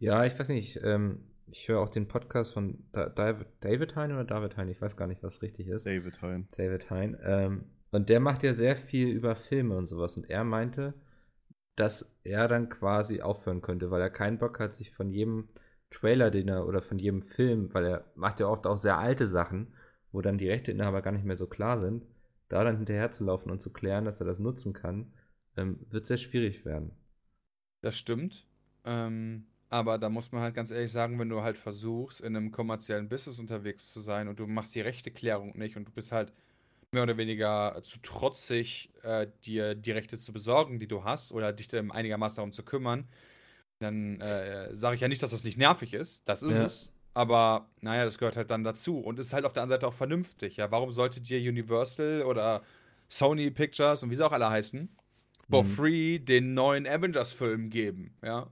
Ja, ich weiß nicht, ähm, ich höre auch den Podcast von da David, David Hein oder David Hein, ich weiß gar nicht, was richtig ist. David Hein. David Hein. Ähm, und der macht ja sehr viel über Filme und sowas. Und er meinte, dass er dann quasi aufhören könnte, weil er keinen Bock hat, sich von jedem Trailer, den er oder von jedem Film, weil er macht ja oft auch sehr alte Sachen, wo dann die Rechteinhaber gar nicht mehr so klar sind, da dann hinterher zu laufen und zu klären, dass er das nutzen kann, ähm, wird sehr schwierig werden. Das stimmt. Ähm, aber da muss man halt ganz ehrlich sagen, wenn du halt versuchst, in einem kommerziellen Business unterwegs zu sein und du machst die Rechteklärung nicht und du bist halt mehr oder weniger zu trotzig, äh, dir die Rechte zu besorgen, die du hast, oder dich dann einigermaßen darum zu kümmern, dann äh, sage ich ja nicht, dass das nicht nervig ist. Das ist Ja. es. Aber naja, das gehört halt dann dazu. Und ist halt auf der anderen Seite auch vernünftig. Ja, warum sollte dir Universal oder Sony Pictures und wie sie auch alle heißen, for Mhm. free den neuen Avengers-Film geben? Ja.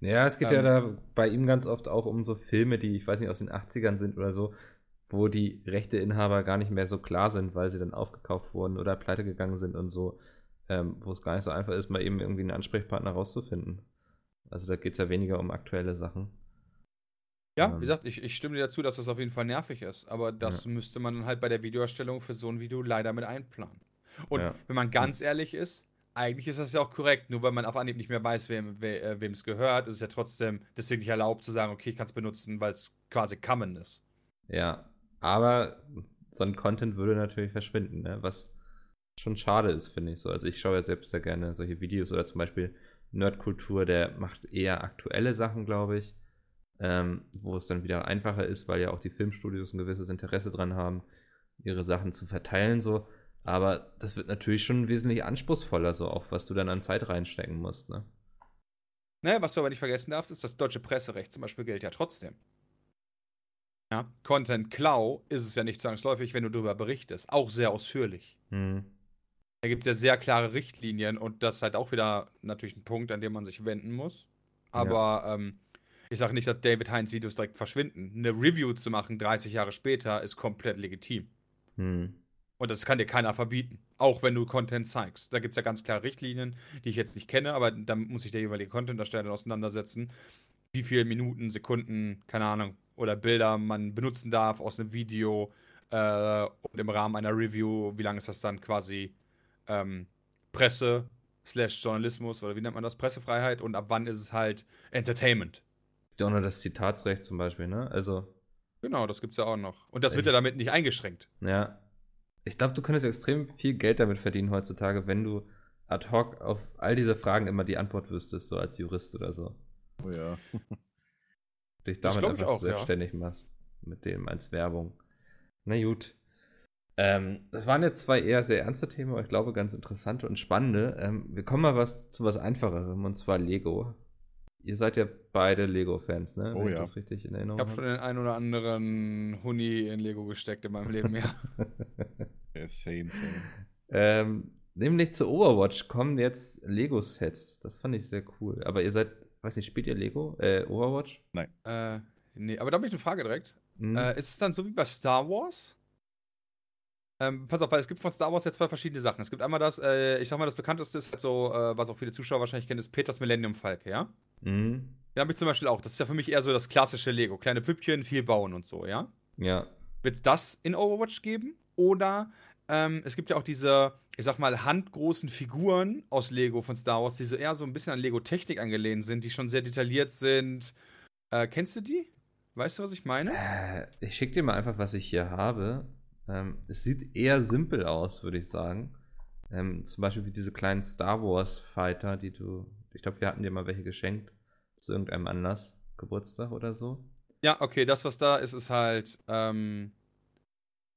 Ja, es geht Ähm. ja da bei ihm ganz oft auch um so Filme, die, ich weiß nicht, aus den 80ern sind oder so, wo die Rechteinhaber gar nicht mehr so klar sind, weil sie dann aufgekauft wurden oder pleite gegangen sind und so, ähm, wo es gar nicht so einfach ist, mal eben irgendwie einen Ansprechpartner rauszufinden. Also da geht es ja weniger um aktuelle Sachen. Ja, Ähm. wie gesagt, ich, ich stimme dir dazu, dass das auf jeden Fall nervig ist. Aber das müsste man dann halt bei der Videoerstellung für so ein Video leider mit einplanen. Und Ja. wenn man ganz ehrlich ist, eigentlich ist das ja auch korrekt. Nur weil man auf Anhieb nicht mehr weiß, wem we, äh, es gehört, ist es ja trotzdem deswegen nicht erlaubt zu sagen, okay, ich kann es benutzen, weil es quasi common ist. Ja, aber so ein Content würde natürlich verschwinden, ne? was schon schade ist, finde ich so. Also ich schaue ja selbst sehr gerne solche Videos oder zum Beispiel Nerdkultur, der macht eher aktuelle Sachen, glaube ich, ähm, wo es dann wieder einfacher ist, weil ja auch die Filmstudios ein gewisses Interesse dran haben, ihre Sachen zu verteilen so. Aber das wird natürlich schon wesentlich anspruchsvoller, so auch was du dann an Zeit reinstecken musst, ne? Naja, was du aber nicht vergessen darfst, ist, das deutsche Presserecht zum Beispiel gilt ja trotzdem. Ja, Content Klau ist es ja nicht zwangsläufig, wenn du darüber berichtest. Auch sehr ausführlich. Hm. Da gibt es ja sehr klare Richtlinien und das ist halt auch wieder natürlich ein Punkt, an dem man sich wenden muss. Aber ähm, ich sage nicht, dass David Heinz Videos direkt verschwinden. Eine Review zu machen 30 Jahre später ist komplett legitim. Hm. Und das kann dir keiner verbieten. Auch wenn du Content zeigst. Da gibt es ja ganz klare Richtlinien, die ich jetzt nicht kenne, aber da muss sich der jeweilige Content-Ersteller auseinandersetzen, wie viele Minuten, Sekunden, keine Ahnung, oder Bilder man benutzen darf aus einem Video äh, und im Rahmen einer Review, wie lange ist das dann quasi ähm, Presse slash Journalismus oder wie nennt man das? Pressefreiheit und ab wann ist es halt Entertainment. Auch noch das Zitatsrecht zum Beispiel, ne? Also, Genau, das gibt es ja auch noch. Und das wird ja damit nicht eingeschränkt. Ja. Ich glaube, du könntest extrem viel Geld damit verdienen heutzutage, wenn du ad hoc auf all diese Fragen immer die Antwort wüsstest, so als Jurist oder so. Oh ja. Dich damit ich einfach auch, ja. selbstständig machst. Mit dem als Werbung. Na gut. Ähm, das waren jetzt zwei eher sehr ernste Themen, aber ich glaube ganz interessante und spannende. Ähm, wir kommen mal was zu was Einfacherem, und zwar Lego. ihr seid ja beide Lego-Fans, ne? Oh Wenn ich ja. das richtig in Erinnerung Ich habe schon den einen oder anderen Huni in Lego gesteckt in meinem Leben, ja. Ja, same, same. ähm, nämlich zu Overwatch kommen jetzt Lego-Sets. Das fand ich sehr cool. Aber ihr seid, weiß nicht, spielt ihr Lego? Äh, Overwatch? äh, nee, aber da habe ich eine Frage direkt. Hm? Äh, ist es dann so wie bei Star Wars? Ähm, pass auf, weil es gibt von Star Wars jetzt zwei verschiedene Sachen. Es gibt einmal das, äh, ich sag mal, das bekannteste ist halt so, äh, was auch viele Zuschauer wahrscheinlich kennen, ist Peters Millennium Falke, ja? Mhm. Den habe ich zum Beispiel auch. Das ist ja für mich eher so das klassische Lego. Kleine Püppchen, viel bauen und so, ja? Ja. Wird es das in Overwatch geben? Oder ähm, es gibt ja auch diese, ich sag mal, handgroßen Figuren aus Lego von Star Wars, die so eher so ein bisschen an Lego-Technik angelehnt sind, die schon sehr detailliert sind. Äh, kennst du die? Weißt du, was ich meine? Äh, ich schicke dir mal einfach, was ich hier habe. Ähm, es sieht eher simpel aus, würde ich sagen. Ähm, zum Beispiel wie diese kleinen Star Wars Fighter, die du. Ich glaube, wir hatten dir mal welche geschenkt. Zu irgendeinem Anlass. Geburtstag oder so. Ja, okay, das, was da ist, ist halt, ähm,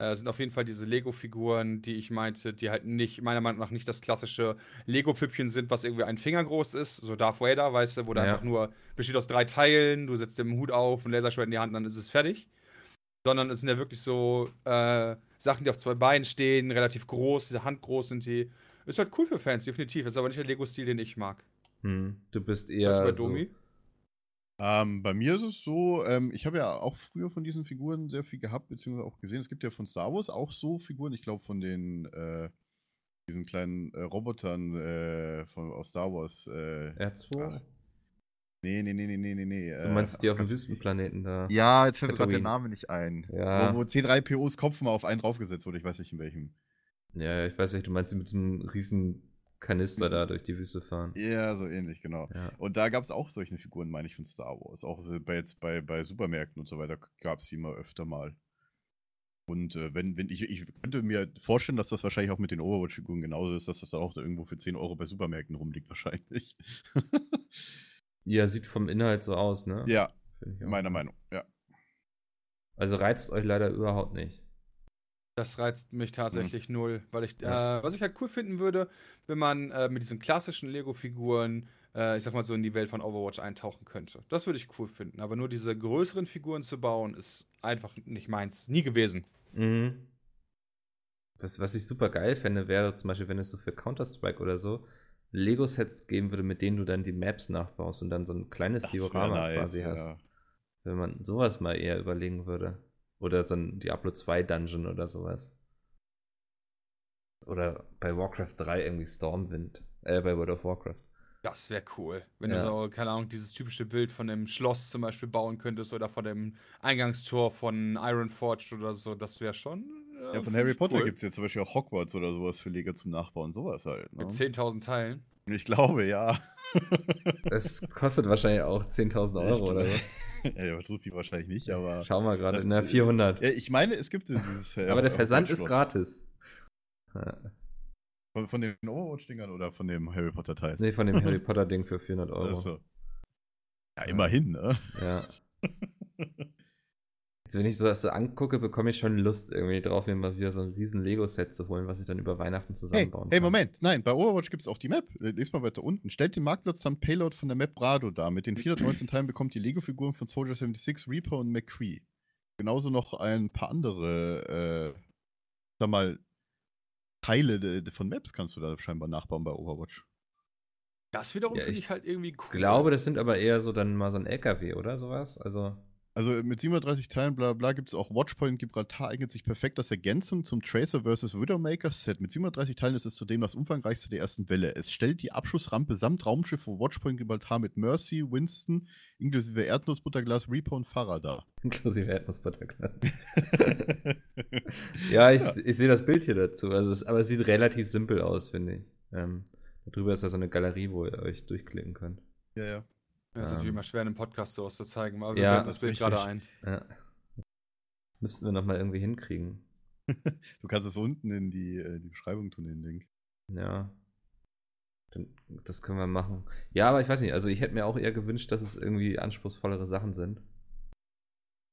äh, sind auf jeden Fall diese Lego-Figuren, die ich meinte, die halt nicht, meiner Meinung nach nicht das klassische Lego-Püppchen sind, was irgendwie ein Finger groß ist, so Darth Vader, weißt du, wo der Ja. einfach nur besteht aus drei Teilen, du setzt den Hut auf, ein Laserschwert in die Hand und dann ist es fertig. Sondern es sind ja wirklich so äh, Sachen, die auf zwei Beinen stehen, relativ groß, diese handgroß sind die. Ist halt cool für Fans, definitiv. Ist aber nicht der Lego-Stil, den ich mag. Hm. Du bist Was eher. bei so, Domi? Ähm, bei mir ist es so, ähm, ich habe ja auch früher von diesen Figuren sehr viel gehabt, beziehungsweise auch gesehen. Es gibt ja von Star Wars auch so Figuren, ich glaube von den, äh, diesen kleinen äh, Robotern äh, von, aus Star Wars. Äh, R2? Ah, nee, nee, nee, nee, nee, nee. Du meinst die auf dem Wüstenplaneten da? Ja, jetzt fällt mir gerade der. Name nicht ein. Ja. Wo, wo C3POs Kopf mal auf einen draufgesetzt wurde, ich weiß nicht in welchem. Ja, ich weiß nicht, du meinst die mit so einem riesen Kanister da durch die Wüste fahren. Ja, so ähnlich, genau. Ja. Und da gab es auch solche Figuren, meine ich, von Star Wars. Auch äh, bei, jetzt bei, bei Supermärkten und so weiter gab es die immer öfter mal. Und äh, wenn, wenn ich, ich könnte mir vorstellen, dass das wahrscheinlich auch mit den Overwatch-Figuren genauso ist, dass das dann auch irgendwo für 10 Euro bei Supermärkten rumliegt, wahrscheinlich. Ja, sieht vom Inhalt so aus, ne? ja, meiner Meinung. Ja. Also reizt euch leider überhaupt nicht. Das reizt mich tatsächlich Hm. null, weil ich, Ja. äh, was ich halt cool finden würde, wenn man äh, mit diesen klassischen Lego-Figuren, äh, ich sag mal so in die Welt von Overwatch eintauchen könnte. Das würde ich cool finden. Aber nur diese größeren Figuren zu bauen, ist einfach nicht meins. Nie gewesen. Mhm. Was, was ich super geil fände, wäre zum Beispiel, wenn es so für Counter-Strike oder so Lego-Sets geben würde, mit denen du dann die Maps nachbaust und dann so ein kleines Das Diorama nice, quasi ja. hast. Wenn man sowas mal eher überlegen würde. Oder so ein Diablo 2 Dungeon oder sowas. Oder bei Warcraft 3 irgendwie Stormwind. Äh, bei World of Warcraft. Das wäre cool. Wenn Ja. du so, keine Ahnung, dieses typische Bild von dem Schloss zum Beispiel bauen könntest oder von dem Eingangstor von Ironforge oder so, das wäre schon. äh, Ja, von Harry Potter cool. gibt es ja zum Beispiel auch Hogwarts oder sowas für Lego zum Nachbauen, sowas halt. Ne? Mit 10.000 Teilen. Ich glaube, ja. Das kostet wahrscheinlich auch 10.000 Euro oder so. ja, so viel wahrscheinlich nicht, aber. Schau mal gerade der 400. Ja, ich meine, es gibt dieses. äh, Aber der Versand ist gratis. Ja. Von, von den Overwatch-Dingern oder von dem Harry Potter-Teil? Nee, von dem Harry Potter Ding für 400 Euro. Ach so. Ja, immerhin, ne? Ja. Jetzt, wenn ich so das so angucke, bekomme ich schon Lust irgendwie drauf, mir mal wieder so ein riesen Lego-Set zu holen, was ich dann über Weihnachten Hey, zusammenbauen hey, kann. Moment. Nein, bei Overwatch gibt es auch die Map. Äh, Lies mal weiter unten. Stellt den Marktplatz samt Payload von der Map Brado dar. Mit den 419 Teilen bekommt ihr Lego-Figuren von Soldier 76, Reaper und McCree. Genauso noch ein paar andere, äh, sag mal, Teile de, de von Maps kannst du da scheinbar nachbauen bei Overwatch. Das wiederum Ja, finde ich ich halt irgendwie cool. Ich glaube, das sind aber eher so dann mal so ein LKW, oder sowas? Also, Also mit 37 Teilen, bla bla, gibt es auch Watchpoint Gibraltar, eignet sich perfekt als Ergänzung zum Tracer vs. Widowmaker Set. Mit 37 Teilen ist es zudem das umfangreichste der ersten Welle. Es stellt die Abschussrampe samt Raumschiff von Watchpoint Gibraltar mit Mercy, Winston, inklusive Erdnussbutterglas, Reaper und Farah dar. inklusive Erdnussbutterglas. ja, ich, ich sehe das Bild hier dazu. Also es, aber es sieht relativ simpel aus, finde ich. Ähm, darüber ist ja so eine Galerie, wo ihr euch durchklicken könnt. ja, ja. Das ist natürlich Ähm. immer schwer, in einem Podcast sowas zu zeigen, aber wir Ja, blenden das Bild gerade ein. Ja. Müssten wir nochmal irgendwie hinkriegen. Du kannst es unten in die, äh, die Beschreibung tun, den Link. Ja. Dann, das können wir machen. Ja, aber ich weiß nicht, also ich hätte mir auch eher gewünscht, dass es irgendwie anspruchsvollere Sachen sind.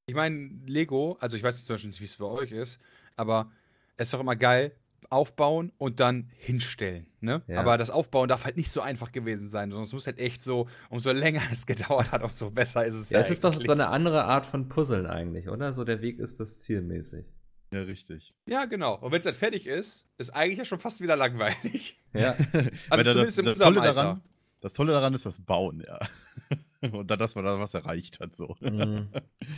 Ich meine, Lego, also ich weiß jetzt zum Beispiel nicht, wie es bei euch ist, aber es ist doch immer geil, aufbauen und dann hinstellen. Ne? Ja. Aber das Aufbauen darf halt nicht so einfach gewesen sein, sondern es muss halt echt so, umso länger es gedauert hat, umso besser ist es Ja, ja. es ist doch so eine andere Art von Puzzeln eigentlich, oder? So der Weg ist das zielmäßig. Ja, richtig. Ja, genau. Und wenn es dann fertig ist, ist eigentlich ja schon fast wieder langweilig. Ja. Da zumindest das, in das, Tolle Alter. daran, das Tolle daran ist das Bauen, ja. Und dann, dass man da was erreicht hat, so. Mhm.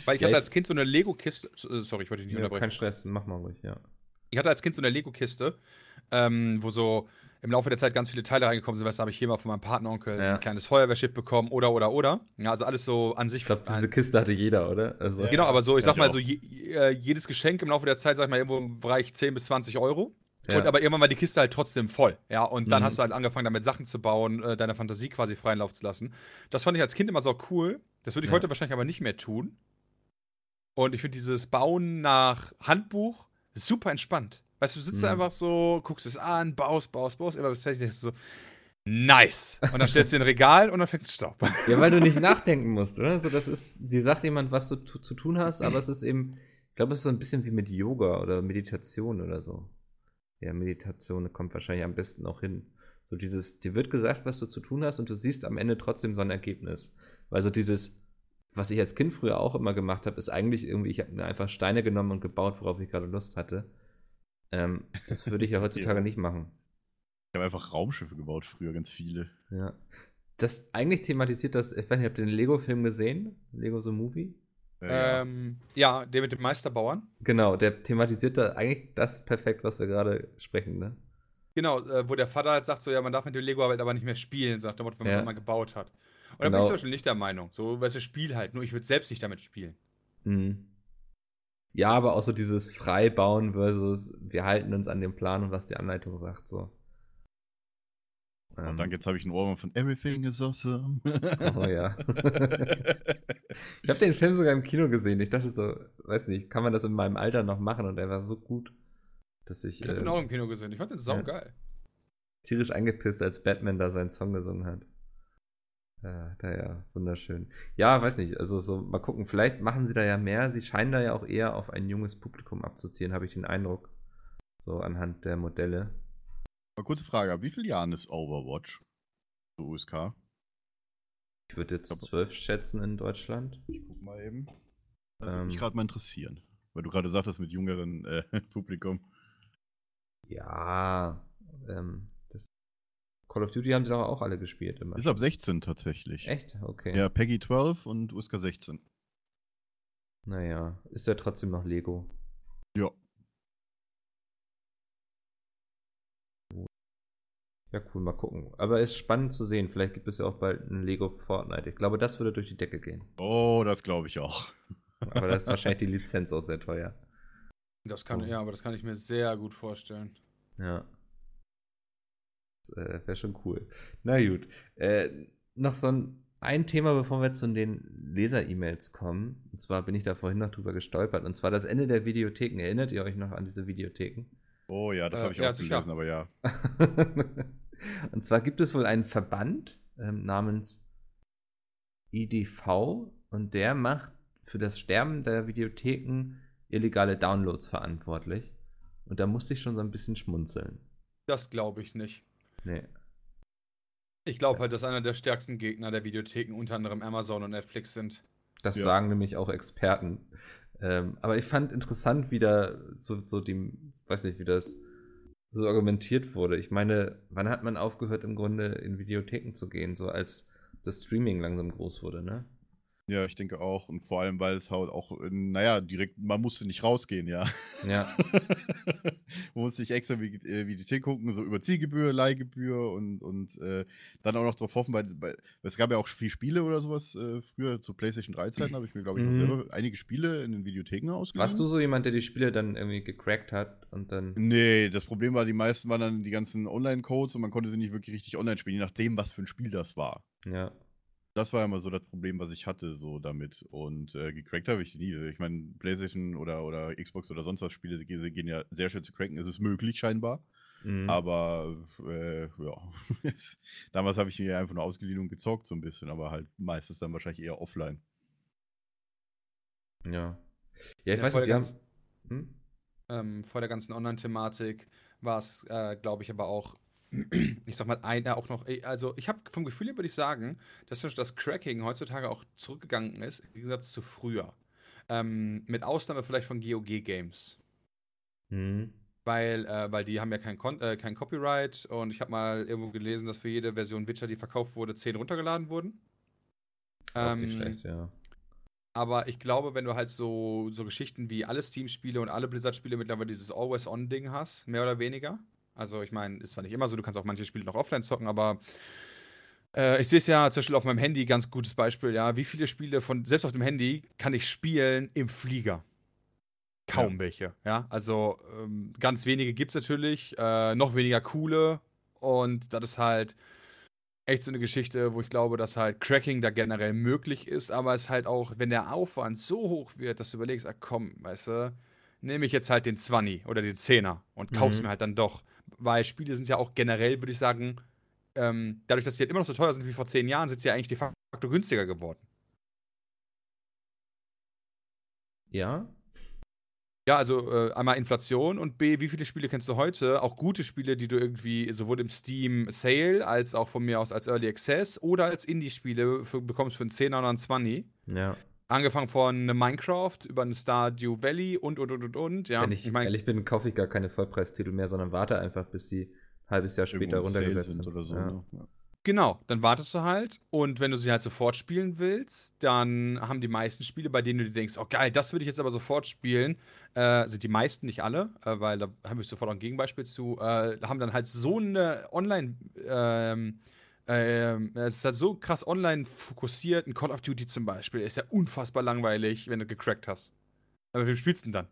Weil ich Ja, hatte als Kind so eine Lego-Kiste. äh, Sorry, ich wollte dich nicht ja unterbrechen. kein Stress, mach mal ruhig, ja. Ich hatte als Kind so eine Lego-Kiste, ähm, wo so im Laufe der Zeit ganz viele Teile reingekommen sind. Weißt du, habe ich hier mal von meinem Partneronkel Ja. ein kleines Feuerwehrschiff bekommen oder, oder, oder. Ja, also alles so an sich. Ich glaube, diese Kiste hatte jeder, oder? Also, genau, aber so, ich sag ich mal, auch. so je, äh, jedes Geschenk im Laufe der Zeit, sag ich mal, irgendwo im Bereich 10 bis 20 Euro. Ja. Und aber irgendwann war die Kiste halt trotzdem voll. Ja, und dann Mhm. hast du halt angefangen, damit Sachen zu bauen, äh, deiner Fantasie quasi freien Lauf zu lassen. Das fand ich als Kind immer so cool. Das würde ich Ja. heute wahrscheinlich aber nicht mehr tun. Und ich finde dieses Bauen nach Handbuch super entspannt. Weißt du, du sitzt Mhm. einfach so, guckst es an, baust, baust, baust, immer bis fertig, denkst du so, nice. Und dann stellst du in ein Regal und dann fängt es Staub. Ja, weil du nicht nachdenken musst, oder? So, das ist, dir sagt jemand, was du zu tun hast, aber es ist eben, ich glaube, es ist so ein bisschen wie mit Yoga oder Meditation oder so. Ja, Meditation kommt wahrscheinlich am besten auch hin. So dieses, dir wird gesagt, was du zu tun hast und du siehst am Ende trotzdem so ein Ergebnis. Weil so dieses, was ich als Kind früher auch immer gemacht habe, ist eigentlich irgendwie, ich habe mir einfach Steine genommen und gebaut, worauf ich gerade Lust hatte. Ähm, das würde ich ja heutzutage nicht machen. Ich habe einfach Raumschiffe gebaut früher, ganz viele. Ja. Das eigentlich thematisiert das, ich weiß nicht, habt ihr den Lego-Film gesehen? Lego The Movie? Äh, ja. Ähm, ja, der mit dem Meisterbauern. Genau, der thematisiert da eigentlich das perfekt, was wir gerade sprechen, ne? Genau, äh, wo der Vater halt sagt, so, ja, man darf mit dem Lego halt aber nicht mehr spielen, sagt der Motto, wenn man es Ja. einmal gebaut hat. Und da bin Genau. ich zum Beispiel nicht der Meinung. So, weißt du, Spiel halt, nur ich würde selbst nicht damit spielen. Mhm. Ja, aber auch so dieses Freibauen versus wir halten uns an den Plan und was die Anleitung sagt, so. Und Ähm, dann jetzt habe ich ein Ohr von Everything is awesome. Oh ja. ich habe den Film sogar im Kino gesehen. Ich dachte so, weiß nicht, kann man das in meinem Alter noch machen? Und er war so gut, dass ich Ich habe äh, den auch im Kino gesehen. Ich fand den saugeil. tierisch angepisst, als Batman da seinen Song gesungen hat. Ja, da ja, wunderschön. Ja, weiß nicht, also so, mal gucken, vielleicht machen sie da ja mehr. Sie scheinen da ja auch eher auf ein junges Publikum abzuzielen, habe ich den Eindruck. So anhand der Modelle. Mal kurze Frage, ab wie vielen Jahren ist Overwatch? So USK? Ich würde jetzt zwölf schätzen in Deutschland. Ich guck mal eben. Das Ähm. würde mich gerade mal interessieren. Weil du gerade sagtest mit jüngeren äh, Publikum. Ja, ähm, Call of Duty haben sie doch auch alle gespielt immer. Ist ab 16 tatsächlich. Echt? Okay. Ja, Peggy 12 und USK 16. Naja, ist ja trotzdem noch Lego. Ja. Ja, cool, mal gucken. Aber ist spannend zu sehen. Vielleicht gibt es ja auch bald ein Lego Fortnite. Ich glaube, das würde durch die Decke gehen. Oh, das glaube ich auch. Aber da ist wahrscheinlich die Lizenz auch sehr teuer. Das kann, Oh. ja, aber das kann ich mir sehr gut vorstellen. Ja. Das äh, wäre schon cool. Na gut. Äh, noch so ein, ein Thema, bevor wir zu den Leser-E-Mails kommen. Und zwar bin ich da vorhin noch drüber gestolpert. Und zwar das Ende der Videotheken. Erinnert ihr euch noch an diese Videotheken? Oh ja, das Äh, habe ich ja, auch gelesen, aber ja. Und zwar gibt es wohl einen Verband ähm, namens IDV und der macht für das Sterben der Videotheken illegale Downloads verantwortlich. Und da musste ich schon so ein bisschen schmunzeln. Das glaube ich nicht. Nee. Ich glaube halt, dass einer der stärksten Gegner der Videotheken unter anderem Amazon und Netflix sind. Das Ja. sagen nämlich auch Experten. Ähm, aber ich fand interessant, wie da so, so die, weiß nicht, wie das so argumentiert wurde. Ich meine, wann hat man aufgehört, im Grunde in Videotheken zu gehen, so als das Streaming langsam groß wurde, ne? Ja, ich denke auch. Und vor allem, weil es halt auch, naja, direkt, man musste nicht rausgehen, ja. Ja. man musste nicht extra wie, äh, wie die Tee gucken, so über Zielgebühr, Leihgebühr und, und äh, dann auch noch drauf hoffen, weil, weil es gab ja auch viel Spiele oder sowas äh, früher zu PlayStation 3 Zeiten, habe ich mir, glaube ich, auch Mhm. selber einige Spiele in den Videotheken ausgeliehen. Warst du so jemand, der die Spiele dann irgendwie gecrackt hat und dann. Nee, das Problem war, die meisten waren dann die ganzen Online-Codes und man konnte sie nicht wirklich richtig online spielen, je nachdem, was für ein Spiel das war. Ja. Das war immer so das Problem, was ich hatte, so damit. Und äh, gecrackt habe ich nie. Ich meine, PlayStation oder, oder Xbox oder sonst was Spiele sie gehen sie gehen ja sehr schön zu cracken. Es ist möglich, scheinbar. Mhm. Aber äh, ja. Damals habe ich mir einfach nur ausgeliehen und gezockt, so ein bisschen, aber halt meistens dann wahrscheinlich eher offline. Ja. Ja, ich Ja, weiß vor nicht, wir haben. Hm? Ähm, vor der ganzen Online-Thematik war es, äh, glaube ich, aber auch, ich sag mal, einer auch noch, also ich habe vom Gefühl her würde ich sagen, dass das Cracking heutzutage auch zurückgegangen ist, im Gegensatz zu früher. Ähm, mit Ausnahme vielleicht von GOG-Games. Mhm. Weil, äh, weil die haben ja kein, Kon äh, kein Copyright und ich habe mal irgendwo gelesen, dass für jede Version Witcher, die verkauft wurde, 10 runtergeladen wurden. Nicht schlecht, ja. Aber ich glaube, wenn du halt so, so Geschichten wie alle Steam-Spiele und alle Blizzard-Spiele mittlerweile dieses Always-On-Ding hast, mehr oder weniger. Also, ich meine, ist zwar nicht immer so, du kannst auch manche Spiele noch offline zocken, aber äh, ich sehe es ja zum Beispiel auf meinem Handy, ganz gutes Beispiel, ja. Wie viele Spiele von, selbst auf dem Handy, kann ich spielen im Flieger? Kaum ja. welche, ja. Also, ähm, ganz wenige gibt es natürlich, äh, noch weniger coole und das ist halt echt so eine Geschichte, wo ich glaube, dass halt Cracking da generell möglich ist, aber es halt auch, wenn der Aufwand so hoch wird, dass du überlegst, ah komm, weißt du, nehme ich jetzt halt den 20 oder den 10er und kauf's mhm. mir halt dann doch. Weil Spiele sind ja auch generell, würde ich sagen, ähm, dadurch, dass sie halt immer noch so teuer sind wie vor 10 Jahren, sind sie ja eigentlich de facto günstiger geworden. Ja, ja, also äh, einmal Inflation und B, wie viele Spiele kennst du heute? Auch gute Spiele, die du irgendwie sowohl im Steam Sale als auch von mir aus als Early Access oder als Indie-Spiele bekommst für einen 10er oder einen 20. Ja. Angefangen von Minecraft über ein Stardew Valley und und und und und. Ja. Wenn ich, ich mein, ehrlich bin, kaufe ich gar keine Vollpreistitel mehr, sondern warte einfach, bis sie ein halbes Jahr später runtergesetzt sind. Oder so, ja. Ne? Ja. Genau, dann wartest du halt und wenn du sie halt sofort spielen willst, dann haben die meisten Spiele, bei denen du dir denkst, oh geil, das würde ich jetzt aber sofort spielen, äh, sind die meisten, nicht alle, äh, weil da habe ich sofort auch ein Gegenbeispiel zu, äh, haben dann halt so eine Online- ähm, ähm, es ist halt so krass online fokussiert. Ein Call of Duty zum Beispiel ist ja unfassbar langweilig, wenn du gecrackt hast. Aber wie spielst du denn dann?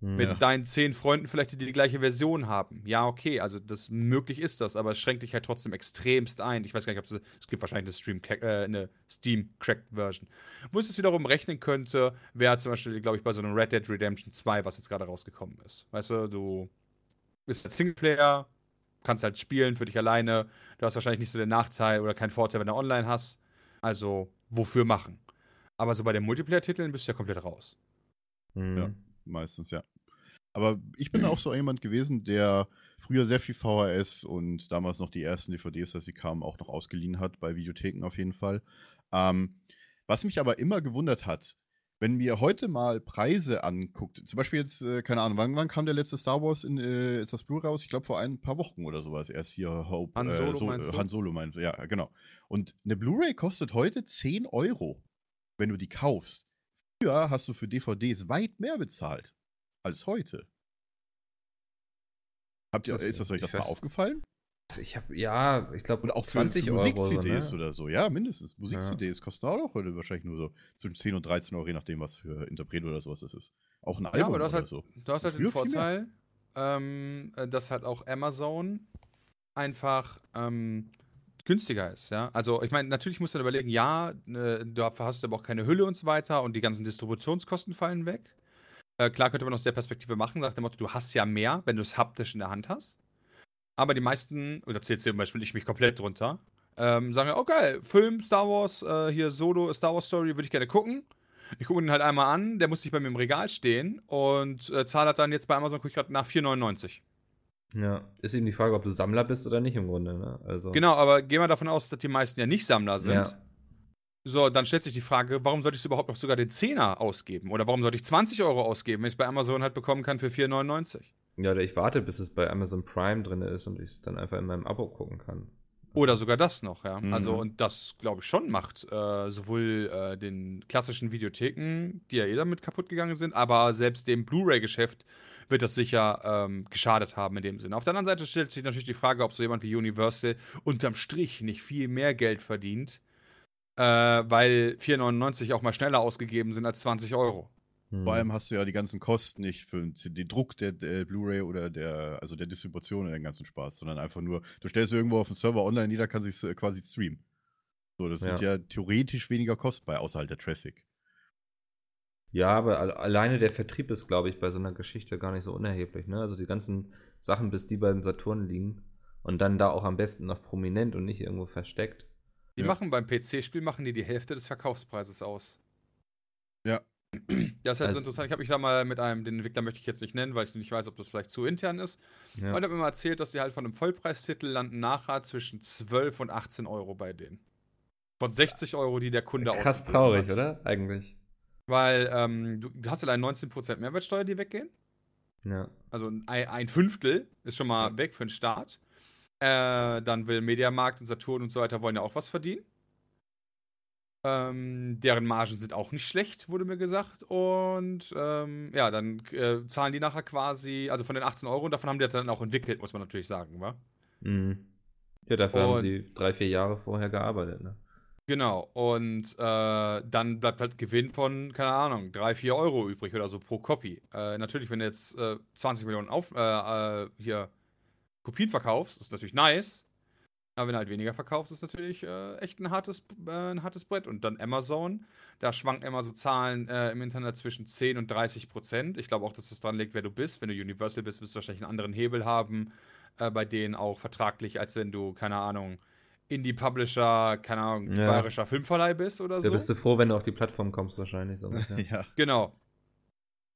Hm. Mit deinen zehn Freunden vielleicht, die die gleiche Version haben. Ja, okay, also das möglich ist das, aber es schränkt dich halt trotzdem extremst ein. Ich weiß gar nicht, ob es, es gibt wahrscheinlich eine, äh, eine Steam Cracked Version. Wo es wiederum rechnen könnte, wäre zum Beispiel, glaube ich, bei so einem Red Dead Redemption 2, was jetzt gerade rausgekommen ist. Weißt du, du bist ein Singleplayer, kannst halt spielen für dich alleine. Du hast wahrscheinlich nicht so den Nachteil oder keinen Vorteil, wenn du online hast. Also, wofür machen? Aber so bei den Multiplayer-Titeln bist du ja komplett raus. Mhm. Ja meistens, ja. Aber ich bin auch so jemand gewesen, der früher sehr viel VHS und damals noch die ersten DVDs, als sie kamen, auch noch ausgeliehen hat, bei Videotheken auf jeden Fall. Ähm, was mich aber immer gewundert hat, wenn mir heute mal Preise anguckt, zum Beispiel jetzt, äh, keine Ahnung, wann, wann, kam der letzte Star Wars in, äh, ist das Blu-ray raus? Ich glaube vor ein paar Wochen oder sowas erst hier Hope. Han Solo, äh, so, meinst du? Han Solo meint, ja, genau. Und eine Blu-ray kostet heute 10 Euro, wenn du die kaufst. Früher hast du für DVDs weit mehr bezahlt als heute. Habt ihr, ist das euch das mal aufgefallen? Ich habe, ja, ich glaube, auch 20 für, für Musik-CDs so, ne? oder so. Ja, mindestens. Musik-CDs ja. kosten auch heute wahrscheinlich nur so zwischen 10 und 13 Euro, je nachdem, was für Interpret oder sowas das ist. Auch ein Album ja, aber du hast oder halt, so. Du hast halt den Vorteil, ähm, äh, dass halt auch Amazon einfach ähm, günstiger ist, ja. Also ich meine, natürlich musst du dann überlegen, ja, äh, du hast aber auch keine Hülle und so weiter und die ganzen Distributionskosten fallen weg. Äh, klar könnte man aus der Perspektive machen, sagt dem Motto, du hast ja mehr, wenn du es haptisch in der Hand hast. Aber die meisten, oder zählt zum Beispiel ich mich komplett drunter, ähm, sagen ja, oh geil, Film, Star Wars, äh, hier Solo, Star Wars Story, würde ich gerne gucken. Ich gucke ihn halt einmal an, der muss nicht bei mir im Regal stehen und äh, zahle dann jetzt bei Amazon, gucke ich gerade nach 4,99. Ja, ist eben die Frage, ob du Sammler bist oder nicht im Grunde, ne? Also. Genau, aber gehen wir davon aus, dass die meisten ja nicht Sammler sind. Ja. So, dann stellt sich die Frage, warum sollte ich überhaupt noch sogar den Zehner ausgeben? Oder warum sollte ich 20 Euro ausgeben, wenn ich es bei Amazon halt bekommen kann für 4,99? Ja, oder ich warte, bis es bei Amazon Prime drin ist und ich es dann einfach in meinem Abo gucken kann. Oder sogar das noch, ja. Mhm. Also, und das, glaube ich, schon macht äh, sowohl äh, den klassischen Videotheken, die ja eh damit kaputt gegangen sind, aber selbst dem Blu-ray-Geschäft wird das sicher ähm, geschadet haben in dem Sinne. Auf der anderen Seite stellt sich natürlich die Frage, ob so jemand wie Universal unterm Strich nicht viel mehr Geld verdient äh, weil 4,99 auch mal schneller ausgegeben sind als 20 Euro. Hm. Vor allem hast du ja die ganzen Kosten nicht für den Druck der, der Blu-ray oder der, also der Distribution und den ganzen Spaß, sondern einfach nur, du stellst irgendwo auf den Server online, jeder kann sich quasi streamen. So, das ja. sind ja theoretisch weniger kostbar, außer halt der Traffic. Ja, aber alleine der Vertrieb ist, glaube ich, bei so einer Geschichte gar nicht so unerheblich. Ne? Also die ganzen Sachen, bis die beim Saturn liegen und dann da auch am besten noch prominent und nicht irgendwo versteckt. Die ja. machen beim PC-Spiel machen die die Hälfte des Verkaufspreises aus. Ja. Das ist jetzt Also- interessant. Ich habe mich da mal mit einem, den Entwickler möchte ich jetzt nicht nennen, weil ich nicht weiß, ob das vielleicht zu intern ist. Ja. Und hat mir mal erzählt, dass die halt von einem Vollpreistitel landen nachher zwischen 12 und 18 Euro bei denen. Von 60 Euro, die der Kunde Krass ausgegeben traurig, hat. oder? Eigentlich. Weil ähm, du, hast ja allein 19% Mehrwertsteuer, die weggehen. Ja. Also ein, ein Fünftel ist schon mal weg für den Start. Äh, dann will Mediamarkt und Saturn und so weiter wollen ja auch was verdienen. Ähm, deren Margen sind auch nicht schlecht, wurde mir gesagt. Und ähm, ja, dann äh, zahlen die nachher quasi, also von den 18 Euro, und davon haben die dann auch entwickelt, muss man natürlich sagen, wa? Mhm. Ja, dafür haben Und- sie drei, vier Jahre vorher gearbeitet, ne? Genau. Und äh, dann bleibt halt Gewinn von, keine Ahnung, 3, 4 Euro übrig oder so pro Copy. Äh, natürlich, wenn du jetzt äh, 20 Millionen auf, äh, äh, hier Kopien verkaufst, ist natürlich nice. Aber wenn du halt weniger verkaufst, ist natürlich äh, echt ein hartes, äh, ein hartes Brett. Und dann Amazon, da schwanken immer so Zahlen äh, im Internet zwischen 10 und 30 Prozent. Ich glaube auch, dass das dran liegt, wer du bist. Wenn du Universal bist, wirst du wahrscheinlich einen anderen Hebel haben, äh, bei denen auch vertraglich, als wenn du, keine Ahnung, Indie-Publisher, keine Ahnung, Ja. bayerischer Filmverleih bist oder Da so. bist du froh, wenn du auf die Plattform kommst, wahrscheinlich. So ja. Genau.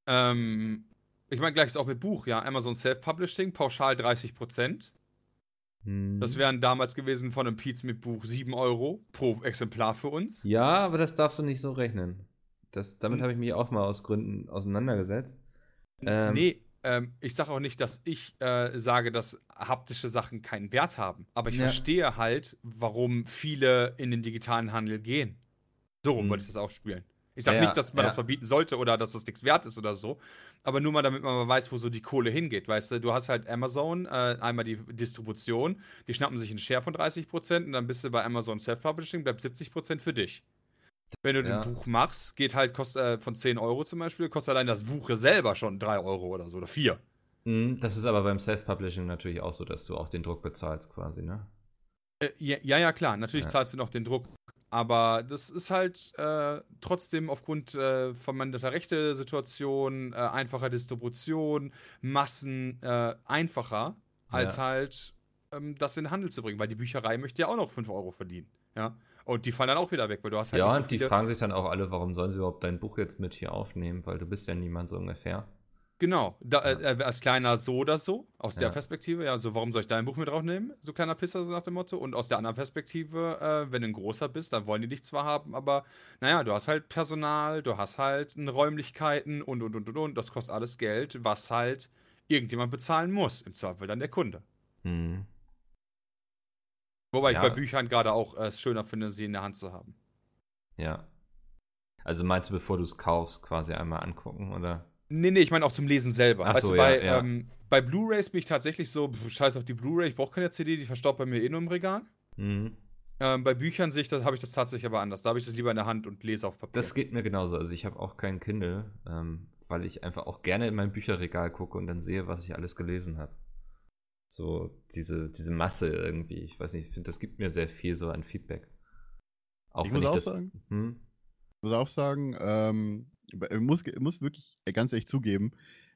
Ähm, ich meine, gleich ist auch mit Buch, ja. Amazon Self-Publishing, pauschal 30 Prozent. Hm. Das wären damals gewesen von einem Piez mit Buch 7 Euro pro Exemplar für uns. Ja, aber das darfst du nicht so rechnen. Das, damit Hm. habe ich mich auch mal aus Gründen auseinandergesetzt. Ähm, nee, ähm, ich sage auch nicht, dass ich äh, sage, dass haptische Sachen keinen Wert haben. Aber ich Ja. verstehe halt, warum viele in den digitalen Handel gehen. So rum Hm. wollte ich das aufspielen. Ich sage Ja, nicht, dass man ja. das verbieten sollte oder dass das nichts wert ist oder so. Aber nur mal, damit man mal weiß, wo so die Kohle hingeht. Weißt du, du hast halt Amazon, äh, einmal die Distribution, die schnappen sich einen Share von 30% und dann bist du bei Amazon Self-Publishing, bleibt 70% für dich. Wenn du Ja. ein Buch machst, geht halt kost, äh, von 10 Euro zum Beispiel, kostet allein das Buch selber schon 3 Euro oder so oder 4. hm, Das ist aber beim Self-Publishing natürlich auch so, dass du auch den Druck bezahlst, quasi, ne? Äh, ja, ja, ja, klar, natürlich Ja. zahlst du noch den Druck. Aber das ist halt äh, trotzdem aufgrund äh, verminderter Rechte-Situation, äh, einfacher Distribution, Massen äh, einfacher, als Ja. halt ähm, das in den Handel zu bringen. Weil die Bücherei möchte ja auch noch 5 Euro verdienen. Ja. Und die fallen dann auch wieder weg, weil du hast halt ja, so und die fragen sich dann auch alle, warum sollen sie überhaupt dein Buch jetzt mit hier aufnehmen, weil du bist ja niemand so ungefähr. Genau, da, äh, äh, als kleiner so oder so, aus der Ja. Perspektive, ja, so warum soll ich dein Buch mit draufnehmen, so kleiner Pisser, so nach dem Motto. Und aus der anderen Perspektive, äh, wenn du ein großer bist, dann wollen die dich zwar haben, aber naja, du hast halt Personal, du hast halt Räumlichkeiten und und und und und, das kostet alles Geld, was halt irgendjemand bezahlen muss, im Zweifel dann der Kunde. Hm. Wobei Ja. ich bei Büchern gerade auch äh, es schöner finde, sie in der Hand zu haben. Ja. Also meinst du, bevor du es kaufst, quasi einmal angucken, oder? Nee, nee, ich meine auch zum Lesen selber. Ach weißt so, du, ja, bei, ja. Ähm, bei Blu-Rays bin ich tatsächlich so, pf, scheiß auf die Blu-Ray, ich brauche keine CD, die verstaubt bei mir eh nur im Regal. Hm. Ähm, bei Büchern sehe ich das, habe ich das tatsächlich aber anders. Da habe ich das lieber in der Hand und lese auf Papier. Das geht mir genauso. Also ich habe auch kein Kindle, ähm, weil ich einfach auch gerne in mein Bücherregal gucke und dann sehe, was ich alles gelesen habe. So diese, diese Masse irgendwie. Ich weiß nicht, ich finde, das gibt mir sehr viel so an Feedback. Auch Ich wenn muss auch das, sagen, Hm? Ich muss auch sagen, ähm, ich muss, ich muss wirklich ganz ehrlich zugeben,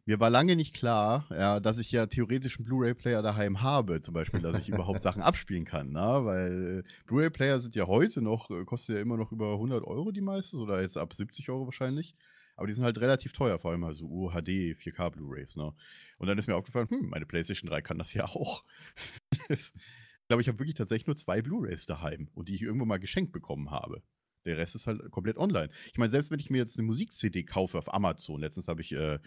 mir war lange nicht klar, ja, dass ich ja theoretisch einen Blu-ray-Player daheim habe, zum Beispiel, dass ich überhaupt Sachen abspielen kann, na? weil äh, Blu-ray-Player sind ja heute noch, äh, kostet ja immer noch über 100 Euro die meisten, oder jetzt ab 70 Euro wahrscheinlich, aber die sind halt relativ teuer, vor allem also UHD, 4K Blu-rays, ne? Und dann ist mir aufgefallen, hm, meine PlayStation 3 kann das ja auch. ich glaube, ich habe wirklich tatsächlich nur zwei Blu-rays daheim und die ich irgendwo mal geschenkt bekommen habe. Der Rest ist halt komplett online. Ich meine, selbst wenn ich mir jetzt eine Musik-CD kaufe auf Amazon, letztens habe ich äh,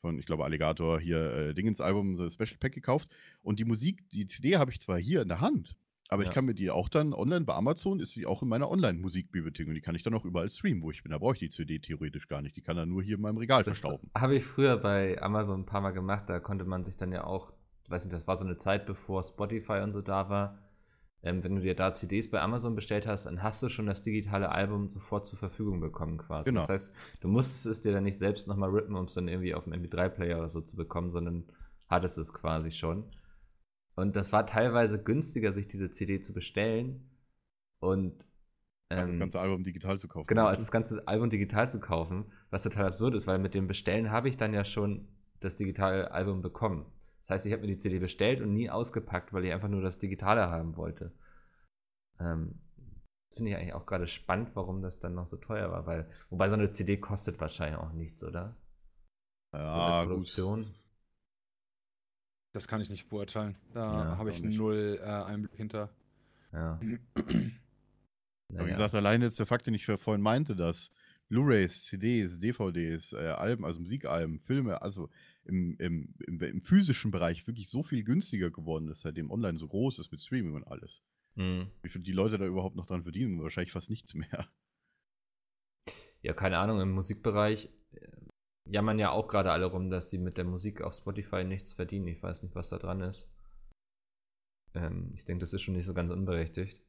von, ich glaube, Alligator hier äh, Dingens Album, so Special Pack gekauft und die Musik, die CD habe ich zwar hier in der Hand, aber Ja. ich kann mir die auch dann online bei Amazon, ist sie auch in meiner Online-Musikbibliothek und die kann ich dann auch überall streamen, wo ich bin. Da brauche ich die CD theoretisch gar nicht. Die kann dann nur hier in meinem Regal Das verstauben. habe ich früher bei Amazon ein paar Mal gemacht. Da konnte man sich dann ja auch, weiß nicht, das war so eine Zeit, bevor Spotify und so da war. Ähm, wenn du dir da CDs bei Amazon bestellt hast, dann hast du schon das digitale Album sofort zur Verfügung bekommen quasi. Genau. Das heißt, du musstest es dir dann nicht selbst nochmal rippen, um es dann irgendwie auf dem MP3-Player oder so zu bekommen, sondern hattest es quasi schon. Und das war teilweise günstiger, sich diese CD zu bestellen und Also das ähm, ganze Album digital zu kaufen. Genau, als das ganze Album digital zu kaufen, was total absurd ist, weil mit dem Bestellen habe ich dann ja schon das digitale Album bekommen. Das heißt, ich habe mir die CD bestellt und nie ausgepackt, weil ich einfach nur das Digitale haben wollte. Ähm, finde ich eigentlich auch gerade spannend, warum das dann noch so teuer war, weil, wobei so eine CD kostet wahrscheinlich auch nichts, oder? Ja, so eine gut. Produktion. Das kann ich nicht beurteilen. Da Ja, habe ich null äh, Einblick hinter. Ja. Aber wie gesagt, alleine jetzt der Fakt, den ich vorhin meinte, dass Blu-rays, CDs, DVDs, äh, Alben, also Musikalben, Filme, also im, im, im, im physischen Bereich wirklich so viel günstiger geworden ist, seitdem online so groß ist mit Streaming und alles. Mhm. Wie viel die Leute da überhaupt noch dran verdienen? Wahrscheinlich fast nichts mehr. Ja, keine Ahnung, im Musikbereich äh, jammern ja auch gerade alle rum, dass sie mit der Musik auf Spotify nichts verdienen. Ich weiß nicht, was da dran ist. Ähm, ich denke, das ist schon nicht so ganz unberechtigt.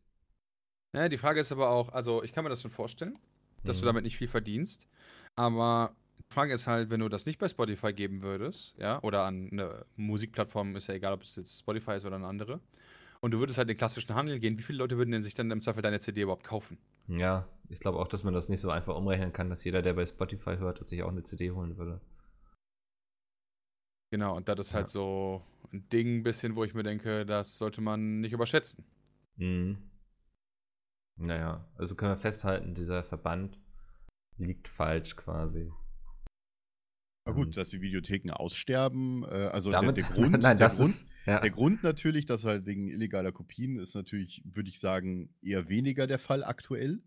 Naja, die Frage ist aber auch, also ich kann mir das schon vorstellen, dass du Mhm. damit nicht viel verdienst. Aber Frage ist halt, wenn du das nicht bei Spotify geben würdest, ja, oder an eine Musikplattform, ist ja egal, ob es jetzt Spotify ist oder eine andere, und du würdest halt in den klassischen Handel gehen, wie viele Leute würden denn sich dann im Zweifel deine CD überhaupt kaufen? Ja, ich glaube auch, dass man das nicht so einfach umrechnen kann, dass jeder, der bei Spotify hört, dass sich auch eine CD holen würde. Genau, und das ist halt Ja. so ein Ding, ein bisschen, wo ich mir denke, das sollte man nicht überschätzen. Mhm. Naja, also können wir festhalten, dieser Verband liegt falsch quasi. Na Ähm, gut, dass die Videotheken aussterben, äh, also damit, der, der Grund, nein, der Grund, ist, ja. Der Grund natürlich, dass halt wegen illegaler Kopien ist natürlich, würde ich sagen, eher weniger der Fall aktuell.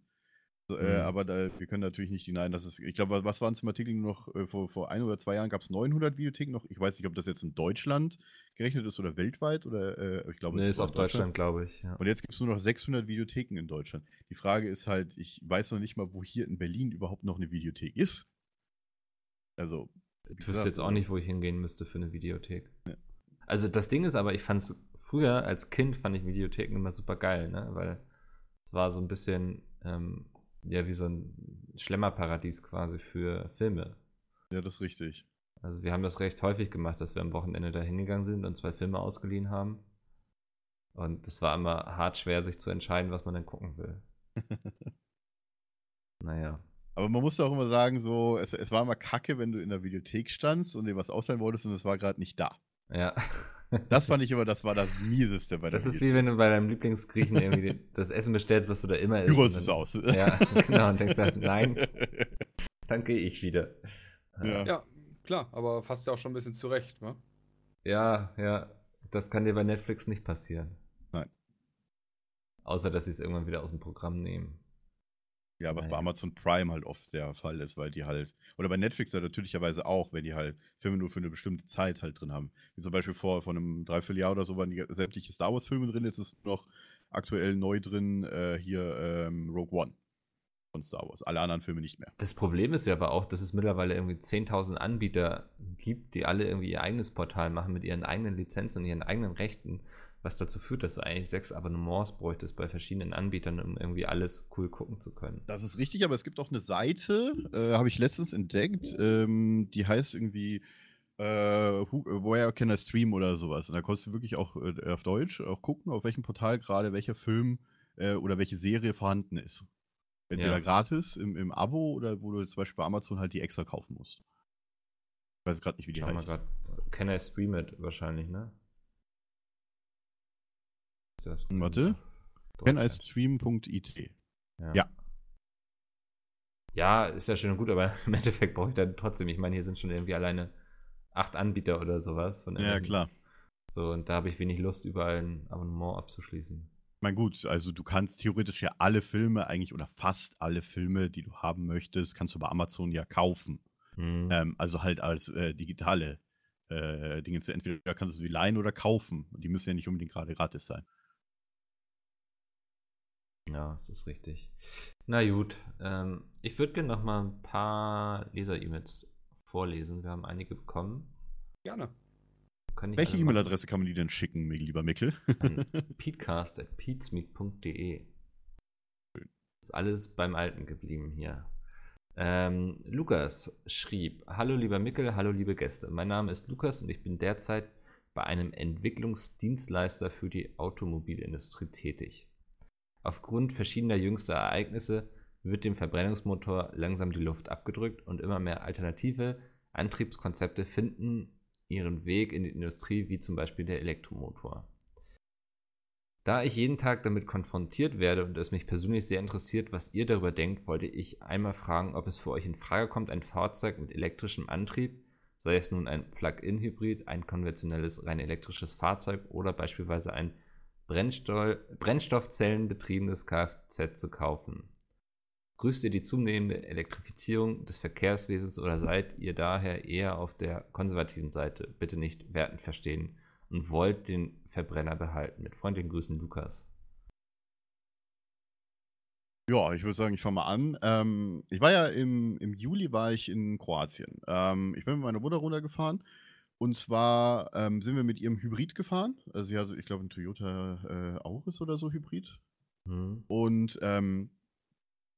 Äh, Mhm. aber da, wir können natürlich nicht hinein, dass es, ich glaube, was waren es im Artikel noch, äh, vor, vor ein oder zwei Jahren gab es 900 Videotheken noch. Ich weiß nicht, ob das jetzt in Deutschland gerechnet ist oder weltweit oder, äh, ich glaube, nee, ist auf Deutschland, glaube ich. Ja. Und jetzt gibt es nur noch 600 Videotheken in Deutschland. Die Frage ist halt, ich weiß noch nicht mal, wo hier in Berlin überhaupt noch eine Videothek ist. Also, Ich wüsste jetzt auch also- nicht, wo ich hingehen müsste für eine Videothek. Ja. Also das Ding ist aber, ich fand es früher als Kind fand ich Videotheken immer super geil, ne? Weil es war so ein bisschen ähm, ja wie so ein Schlemmerparadies quasi für Filme. Ja, das ist richtig. Also wir haben das recht häufig gemacht, dass wir am Wochenende da hingegangen sind und zwei Filme ausgeliehen haben. Und es war immer hart schwer, sich zu entscheiden, was man denn gucken will. Naja. Aber man muss ja auch immer sagen, so, es, es war immer kacke, wenn du in der Videothek standst und dir was ausleihen wolltest und es war gerade nicht da. Ja. Das fand ich immer, das war das Mieseste bei der Das ist wie wenn du bei deinem Lieblingsgriechen irgendwie das Essen bestellst, was du da immer isst. Gyros ist dann- aus. Ja, genau. Und denkst halt, nein, dann gehe ich wieder. Ja. Ja, klar, aber fast ja auch schon ein bisschen zurecht, ne? Ja, ja. Das kann dir bei Netflix nicht passieren. Nein. Außer, dass sie es irgendwann wieder aus dem Programm nehmen. Ja, was bei Naja. Amazon Prime halt oft der Fall ist, weil die halt, oder bei Netflix ja natürlicherweise auch, wenn die halt Filme nur für eine bestimmte Zeit halt drin haben. Wie zum Beispiel vor, vor einem Dreivierteljahr oder so waren die sämtliche Star Wars Filme drin, jetzt ist noch aktuell neu drin äh, hier ähm, Rogue One von Star Wars. Alle anderen Filme nicht mehr. Das Problem ist ja aber auch, dass es mittlerweile irgendwie 10.000 Anbieter gibt, die alle irgendwie ihr eigenes Portal machen mit ihren eigenen Lizenzen und ihren eigenen Rechten, was dazu führt, dass du eigentlich sechs Abonnements bräuchtest bei verschiedenen Anbietern, um irgendwie alles cool gucken zu können. Das ist richtig, aber es gibt auch eine Seite, äh, habe ich letztens entdeckt, ähm, die heißt irgendwie äh, who, Where Can I Stream oder sowas. Und da konntest du wirklich auch äh, auf Deutsch auch gucken, auf welchem Portal gerade welcher Film äh, oder welche Serie vorhanden ist. Entweder Ja. gratis im, im Abo oder wo du zum Beispiel bei Amazon halt die extra kaufen musst. Ich weiß gerade nicht, wie die Schau mal heißt. grad. Can I stream it wahrscheinlich, ne? Ist Das Warte. Canistream.it. Ja. Ja. Ja, ist ja schön und gut, aber im Endeffekt brauche ich dann trotzdem, ich meine, hier sind schon irgendwie alleine acht Anbieter oder sowas. Von Ja, klar. So, und da habe ich wenig Lust, überall ein Abonnement abzuschließen. Ich meine, gut, also du kannst theoretisch ja alle Filme eigentlich oder fast alle Filme, die du haben möchtest, kannst du bei Amazon ja kaufen. Hm. Ähm, also halt als äh, digitale äh, Dinge. Entweder kannst du sie leihen oder kaufen. Und die müssen ja nicht unbedingt gerade gratis sein. Ja, das ist richtig. Na gut, ähm, ich würde gerne noch mal ein paar Leser-E-Mails vorlesen. Wir haben einige bekommen. Gerne. Kann ich Welche? E-Mail-Adresse kann man die denn schicken, lieber Mickel? Peatcast.peatsmeet.de. Ist alles beim Alten geblieben hier. Ähm, Lukas schrieb: Hallo lieber Mickel, hallo liebe Gäste. Mein Name ist Lukas und ich bin derzeit bei einem Entwicklungsdienstleister für die Automobilindustrie tätig. Aufgrund verschiedener jüngster Ereignisse wird dem Verbrennungsmotor langsam die Luft abgedrückt und immer mehr alternative Antriebskonzepte finden ihren Weg in die Industrie, wie zum Beispiel der Elektromotor. Da ich jeden Tag damit konfrontiert werde und es mich persönlich sehr interessiert, was ihr darüber denkt, wollte ich einmal fragen, ob es für euch in Frage kommt, ein Fahrzeug mit elektrischem Antrieb, sei es nun ein Plug-in-Hybrid, ein konventionelles rein elektrisches Fahrzeug oder beispielsweise ein Brennstoff Brennstoffzellenbetriebenes Kfz zu kaufen. Grüßt ihr die zunehmende Elektrifizierung des Verkehrswesens oder seid ihr daher eher auf der konservativen Seite? Bitte nicht wertend verstehen und wollt den Verbrenner behalten. Mit freundlichen Grüßen, Lukas. Ja, ich würde sagen, ich fange mal an. Ähm, ich war ja im, im Juli war ich in Kroatien. Ähm, ich bin mit meiner Mutter runtergefahren. Und zwar ähm, sind wir mit ihrem Hybrid gefahren. Also sie hatte, ich glaube, ein Toyota äh, Auris oder so Hybrid. Hm. Und ähm,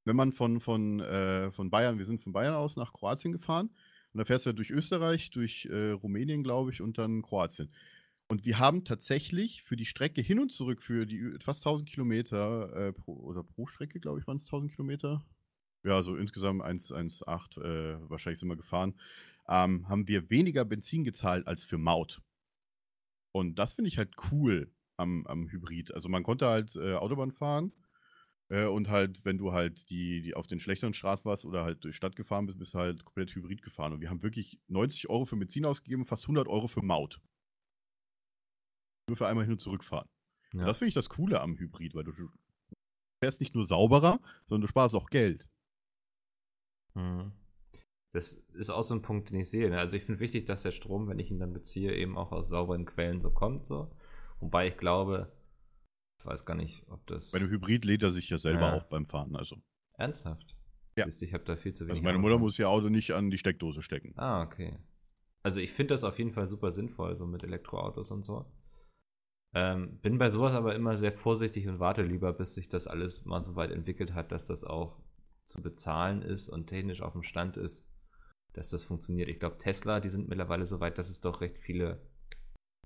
wenn man von, von, äh, von Bayern, wir sind von Bayern aus nach Kroatien gefahren. Und da fährst du ja durch Österreich, durch äh, Rumänien, glaube ich, und dann Kroatien. Und wir haben tatsächlich für die Strecke hin und zurück, für die fast 1000 Kilometer, äh, pro, oder pro Strecke, glaube ich, waren es 1000 Kilometer. Ja, so insgesamt 1,8 äh, wahrscheinlich sind wir gefahren. Ähm, haben wir weniger Benzin gezahlt als für Maut. Und das finde ich halt cool am, am Hybrid. Also man konnte halt äh, Autobahn fahren äh, und halt, wenn du halt die, die auf den schlechteren Straßen warst oder halt durch Stadt gefahren bist, bist du halt komplett Hybrid gefahren. Und wir haben wirklich 90 Euro für Benzin ausgegeben, fast 100 Euro für Maut. Nur für einmal hin und zurückfahren. Und Ja. das finde ich das Coole am Hybrid, weil du du fährst nicht nur sauberer, sondern du sparst auch Geld. Mhm. Das ist auch so ein Punkt, den ich sehe. ne? Also ich finde wichtig, dass der Strom, wenn ich ihn dann beziehe, eben auch aus sauberen Quellen so kommt. So. Wobei ich glaube, ich weiß gar nicht, ob das Bei dem Hybrid lädt er sich ja selber Ja. auf beim Fahren. Also, ernsthaft. Ja. Siehst ich habe da viel zu wenig. also meine Mutter muss ihr Auto nicht an die Steckdose stecken. Ah, okay. Also ich finde das auf jeden Fall super sinnvoll, so mit Elektroautos und so. Ähm, bin bei sowas aber immer sehr vorsichtig und warte lieber, bis sich das alles mal so weit entwickelt hat, dass das auch zu bezahlen ist und technisch auf dem Stand ist, dass das funktioniert. Ich glaube, Tesla, die sind mittlerweile so weit, dass es doch recht viele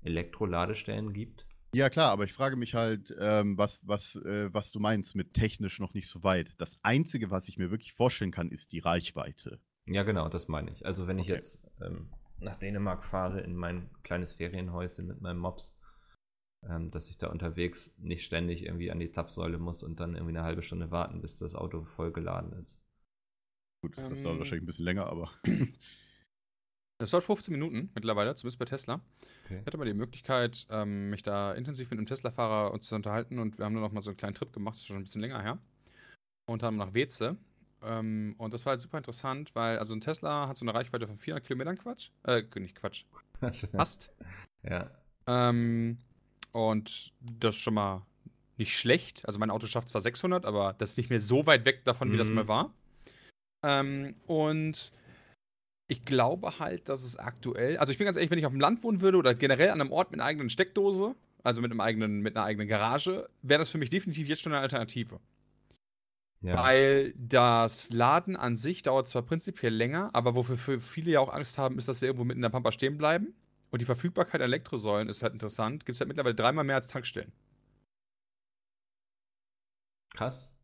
Elektroladestellen gibt. Ja, klar, aber ich frage mich halt, ähm, was, was, äh, was du meinst mit technisch noch nicht so weit. Das Einzige, was ich mir wirklich vorstellen kann, ist die Reichweite. Ja, genau, das meine ich. Also wenn ich Okay. jetzt ähm, nach Dänemark fahre in mein kleines Ferienhäuschen mit meinem Mops, ähm, dass ich da unterwegs nicht ständig irgendwie an die Zapfsäule muss und dann irgendwie eine halbe Stunde warten, bis das Auto voll geladen ist. Gut, das Ähm. dauert wahrscheinlich ein bisschen länger, aber. Das dauert 15 Minuten mittlerweile, zumindest bei Tesla. Okay. Ich hatte mal die Möglichkeit, ähm, mich da intensiv mit einem Tesla-Fahrer uns zu unterhalten und wir haben dann noch mal so einen kleinen Trip gemacht, das ist schon ein bisschen länger her. Und haben nach Weze. Ähm, und das war halt super interessant, weil also ein Tesla hat so eine Reichweite von 400 Kilometern Quatsch. Äh, nicht Quatsch. Passt. ja. Ähm, und das ist schon mal nicht schlecht. Also mein Auto schafft zwar 600, aber das ist nicht mehr so weit weg davon, wie das Mhm. mal war. Ähm, und ich glaube halt, dass es aktuell, also ich bin ganz ehrlich, wenn ich auf dem Land wohnen würde oder generell an einem Ort mit einer eigenen Steckdose, also mit einem eigenen, mit einer eigenen Garage, wäre das für mich definitiv jetzt schon eine Alternative. ja. Weil das Laden an sich dauert zwar prinzipiell länger, aber wofür für viele ja auch Angst haben, ist, dass sie irgendwo mitten in der Pampa stehen bleiben. Und die Verfügbarkeit an Elektrosäulen ist halt interessant. Gibt es halt mittlerweile dreimal mehr als Tankstellen. Krass.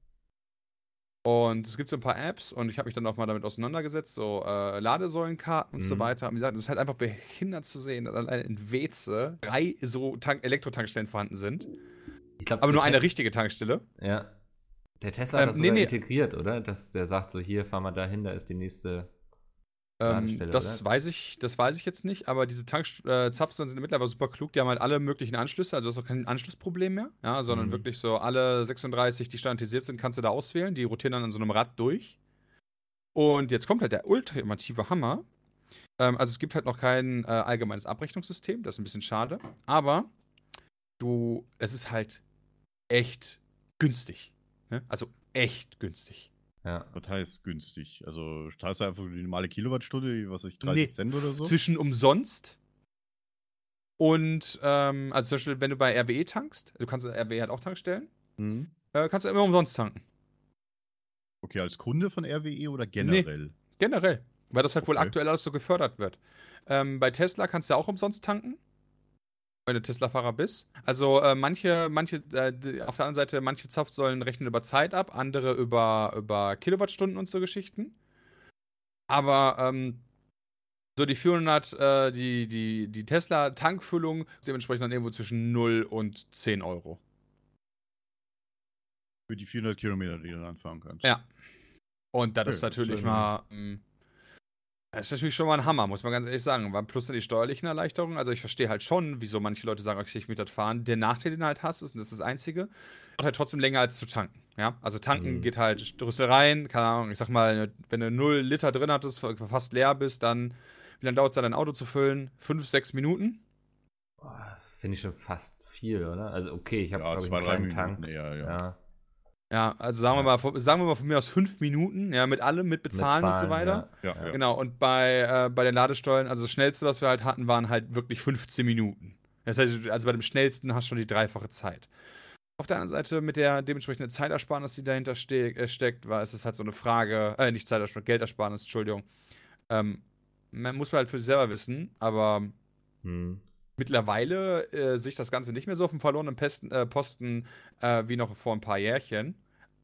Und es gibt so ein paar Apps und ich habe mich dann auch mal damit auseinandergesetzt, so äh, Ladesäulenkarten und so Mhm. weiter. Und wie gesagt, es ist halt einfach behindert zu sehen, dass allein in Weze drei so Tank Elektrotankstellen vorhanden sind. Ich glaube, Aber nur eine richtige Tankstelle. Ja. Der Tesla hat Ähm, das nee, nee. integriert, oder? Dass der sagt so, hier, fahr mal dahin, da ist die nächste. Ähm, das oder? weiß ich, das weiß ich jetzt nicht, aber diese Tankzapfsäulen äh, Zapfsäulen sind mittlerweile super klug. Die haben halt alle möglichen Anschlüsse, also du hast auch kein Anschlussproblem mehr, ja, sondern Mhm. wirklich so alle 36, die standardisiert sind, kannst du da auswählen. Die rotieren dann an so einem Rad durch. Und jetzt kommt halt der ultimative Hammer. Ähm, also es gibt halt noch kein äh, allgemeines Abrechnungssystem, das ist ein bisschen schade. Aber du, es ist halt echt günstig. Ne? Also echt günstig. Ja. Das heißt günstig. Also zahlst du einfach die normale Kilowattstunde, was ich, 30 Nee, Cent oder so? Zwischen umsonst und, ähm, also zum Beispiel, wenn du bei RWE tankst, du kannst RWE hat auch Tankstellen, Mhm. äh, kannst du immer umsonst tanken. Okay, als Kunde von RWE oder generell? Generell. Weil das halt wohl Okay. aktuell alles so gefördert wird. Ähm, bei Tesla kannst du auch umsonst tanken. Wenn du Tesla-Fahrer bist. Also äh, manche, manche, äh, auf der anderen Seite, manche Zapfsäulen rechnen über Zeit ab, andere über, über Kilowattstunden und so Geschichten. Aber ähm, so die 400, äh, die, die, die Tesla-Tankfüllung ist dementsprechend dann irgendwo zwischen 0 und 10 Euro. Für die 400 Kilometer, die du dann anfahren kannst. Ja. Und das Okay, ist natürlich mal. mm, Das ist natürlich schon mal ein Hammer, muss man ganz ehrlich sagen. Plus dann die steuerlichen Erleichterungen. Also ich verstehe halt schon, wieso manche Leute sagen, okay, ich möchte das fahren. Der Nachteil, den du halt hast, ist, und das ist das Einzige, dauert halt trotzdem länger als zu tanken. Ja, also tanken Mhm. geht halt Rüssel rein, keine Ahnung, ich sag mal, wenn du 0 Liter drin hattest, fast leer bist, dann, wie lange dauert es dann, dein Auto zu füllen? Fünf, sechs Minuten? Boah, Finde ich schon fast viel, oder? Also okay, ich habe Ja, glaube ich zwei, einen drei kleinen Minuten. Tank. Ja, ja. Ja. Ja, also sagen wir mal, von- sagen wir mal von mir aus fünf Minuten, ja, mit allem, mit Bezahlen und so weiter. Ja, ja. Genau, und bei, äh, bei den Ladestollen, also das schnellste, was wir halt hatten, waren halt wirklich 15 Minuten. Das heißt, also bei dem schnellsten hast du schon die dreifache Zeit. Auf der anderen Seite, mit der dementsprechenden Zeitersparnis, die dahinter ste äh, steckt, war es halt so eine Frage, äh, nicht Zeitersparnis, Geldersparnis, Entschuldigung. Ähm, man muss man halt für sich selber wissen, aber Hm. Mittlerweile äh, sich das Ganze nicht mehr so auf dem verlorenen Pesten, äh, Posten äh, wie noch vor ein paar Jährchen,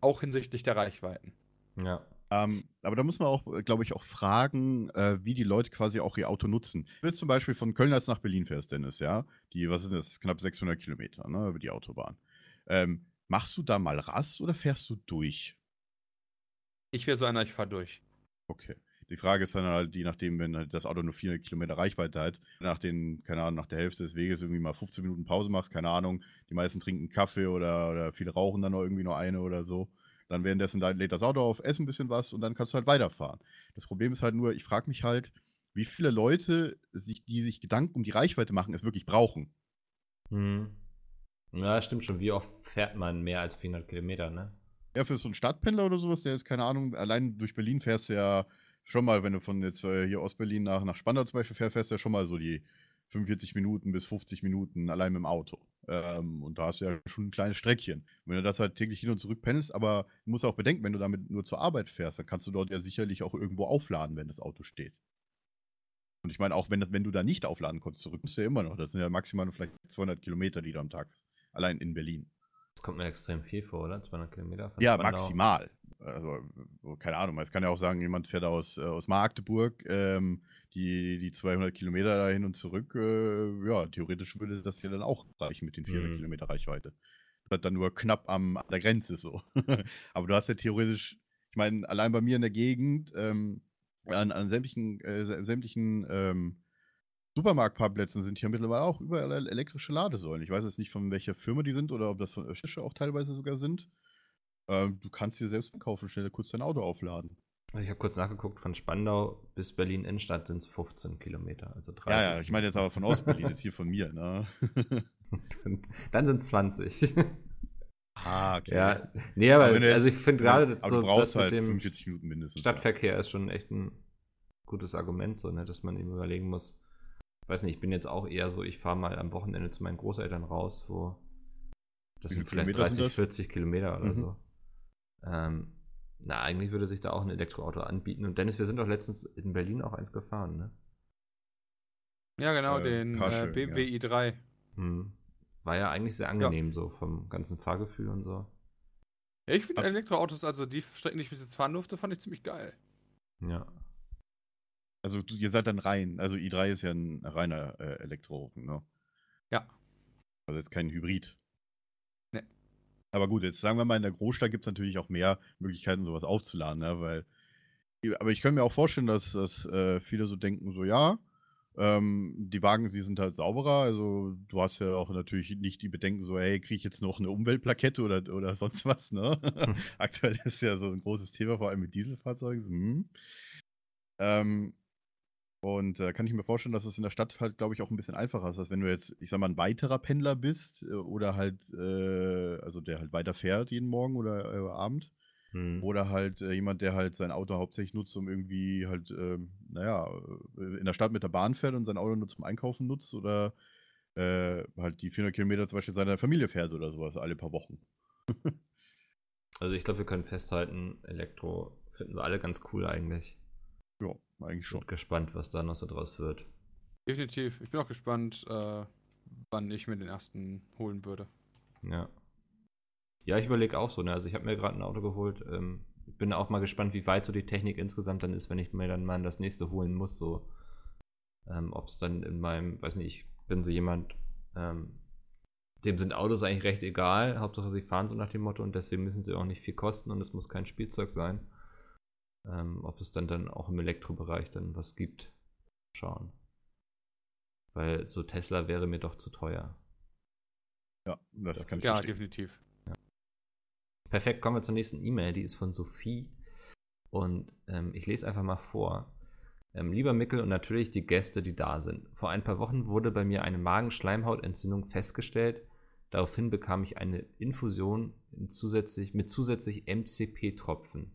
auch hinsichtlich der Reichweiten. Ja. Ähm, aber da muss man auch, glaube ich, auch fragen, äh, wie die Leute quasi auch ihr Auto nutzen. Wenn du jetzt zum Beispiel von Köln als nach Berlin fährst, Dennis, ja, die, was sind das, knapp 600 Kilometer, ne, über die Autobahn. Ähm, machst du da mal Rast oder fährst du durch? Ich wäre so einer, ich fahre durch. Okay. Die Frage ist dann halt, je nachdem, wenn halt das Auto nur 400 Kilometer Reichweite hat, nach den, keine Ahnung, nach der Hälfte des Weges irgendwie mal 15 Minuten Pause machst, keine Ahnung, die meisten trinken Kaffee oder, oder viele rauchen dann noch irgendwie nur eine oder so. Dann währenddessen lädt das Auto auf, essen ein bisschen was und dann kannst du halt weiterfahren. Das Problem ist halt nur, ich frage mich halt, wie viele Leute, sich, die sich Gedanken um die Reichweite machen, es wirklich brauchen. Hm. Ja, stimmt schon. Wie oft fährt man mehr als 400 Kilometer, ne? Ja, für so einen Stadtpendler oder sowas, der ist, keine Ahnung, allein durch Berlin fährst du ja schon mal, wenn du von jetzt äh, hier Ostberlin nach, nach Spandau zum Beispiel fährst, fährst du ja schon mal so die 45 Minuten bis 50 Minuten allein mit dem Auto. Ähm, und da hast du ja schon ein kleines Streckchen. Wenn du das halt täglich hin und zurück pendelst, aber du musst auch bedenken, wenn du damit nur zur Arbeit fährst, dann kannst du dort ja sicherlich auch irgendwo aufladen, wenn das Auto steht. Und ich meine, auch wenn, das, wenn du da nicht aufladen konntest, zurück musst du ja immer noch. Das sind ja maximal vielleicht 200 Kilometer, die du am Tag Allein in Berlin. Das kommt mir extrem viel vor, oder? 200 Kilometer Ja, Spandau. maximal. Also, so, keine Ahnung, es kann ja auch sagen, jemand fährt aus, äh, aus Magdeburg, ähm, die, die 200 Kilometer dahin und zurück, äh, ja, theoretisch würde das ja dann auch reichen mit den 400 Mhm. Kilometer Reichweite. Das ist dann nur knapp am, an der Grenze so. Aber du hast ja theoretisch, ich meine, allein bei mir in der Gegend, ähm, an, an sämtlichen, äh, sä- sämtlichen ähm, Supermarktparkplätzen sind hier mittlerweile auch überall el- elektrische Ladesäulen. Ich weiß jetzt nicht, von welcher Firma die sind oder ob das von Östische auch teilweise sogar sind. Ähm, du kannst dir selbst kaufen, schnell kurz dein Auto aufladen. Ich habe kurz nachgeguckt, von Spandau bis Berlin Innenstadt sind es 15 Kilometer, also 30. Ja, ja, ich meine jetzt aber von Ostberlin, jetzt hier von mir, ne? Dann sind es 20. ah, okay. ja, nee, aber, Aber also ich finde gerade so das mit halt dem 45 Minuten mindestens. Stadtverkehr ist schon echt ein gutes Argument, so, ne, dass man eben überlegen muss. Ich weiß nicht, ich bin jetzt auch eher so, ich fahre mal am Wochenende zu meinen Großeltern raus, wo das sind vielleicht Kilometer sind 30, das? 40 Kilometer oder Mhm. so. Ähm, na, eigentlich würde sich da auch ein Elektroauto anbieten. Und Dennis, wir sind doch letztens in Berlin auch eins gefahren, ne? Ja, genau, Äh, den äh, BMW i3. Hm. War ja eigentlich sehr angenehm, so vom ganzen Fahrgefühl und so. Ja, ich finde Elektroautos, also die Strecken, die ich bis jetzt fahren durfte, fand ich ziemlich geil. Ja. Also ihr seid dann rein. Also i3 ist ja ein reiner äh, Elektro, ne? Ja. Also jetzt kein Hybrid. Aber gut, jetzt sagen wir mal, in der Großstadt gibt es natürlich auch mehr Möglichkeiten, sowas aufzuladen, ne? Weil. Aber ich kann mir auch vorstellen, dass, dass äh, viele so denken, so ja, ähm, die Wagen, die sind halt sauberer. Also du hast ja auch natürlich nicht die Bedenken, so, hey, kriege ich jetzt noch eine Umweltplakette oder, oder sonst was, ne? Aktuell ist ja so ein großes Thema, vor allem mit Dieselfahrzeugen. So, hm. ähm, und äh, kann ich mir vorstellen, dass es in der Stadt halt, glaube ich, auch ein bisschen einfacher ist, als wenn du jetzt, ich sag mal, ein weiterer Pendler bist äh, oder halt, äh, also der halt weiter fährt jeden Morgen oder äh, Abend. Hm. Oder halt äh, jemand, der halt sein Auto hauptsächlich nutzt, um irgendwie halt, ähm, naja, äh, in der Stadt mit der Bahn fährt und sein Auto nur zum Einkaufen nutzt oder halt die 400 Kilometer zum Beispiel seiner Familie fährt oder sowas alle paar Wochen. Also ich glaube, wir können festhalten, Elektro finden wir alle ganz cool eigentlich. Ja, eigentlich schon. Bin gespannt, was da noch so draus wird. Definitiv. Ich bin auch gespannt, äh, wann ich mir den ersten holen würde. Ja. Ja, ich überlege auch so, ne? Also ich habe mir gerade ein Auto geholt. Ähm, ich bin auch mal gespannt, wie weit so die Technik insgesamt dann ist, wenn ich mir dann mal das nächste holen muss. So, ähm, ob es dann in meinem, weiß nicht, ich bin so jemand, ähm, dem sind Autos eigentlich recht egal. Hauptsache sie fahren so nach dem Motto und deswegen müssen sie auch nicht viel kosten und es muss kein Spielzeug sein. Ähm, ob es dann, dann auch im Elektrobereich dann was gibt, schauen. Weil so Tesla wäre mir doch zu teuer. Ja, das kann ich Ja, verstehen. definitiv. Perfekt, kommen wir zur nächsten E-Mail. Die ist von Sophie. Und ähm, ich lese einfach mal vor. Ähm, lieber Mickel und natürlich die Gäste, die da sind. Vor ein paar Wochen wurde bei mir eine Magenschleimhautentzündung festgestellt. Daraufhin bekam ich eine Infusion in zusätzlich, mit zusätzlich MCP-Tropfen.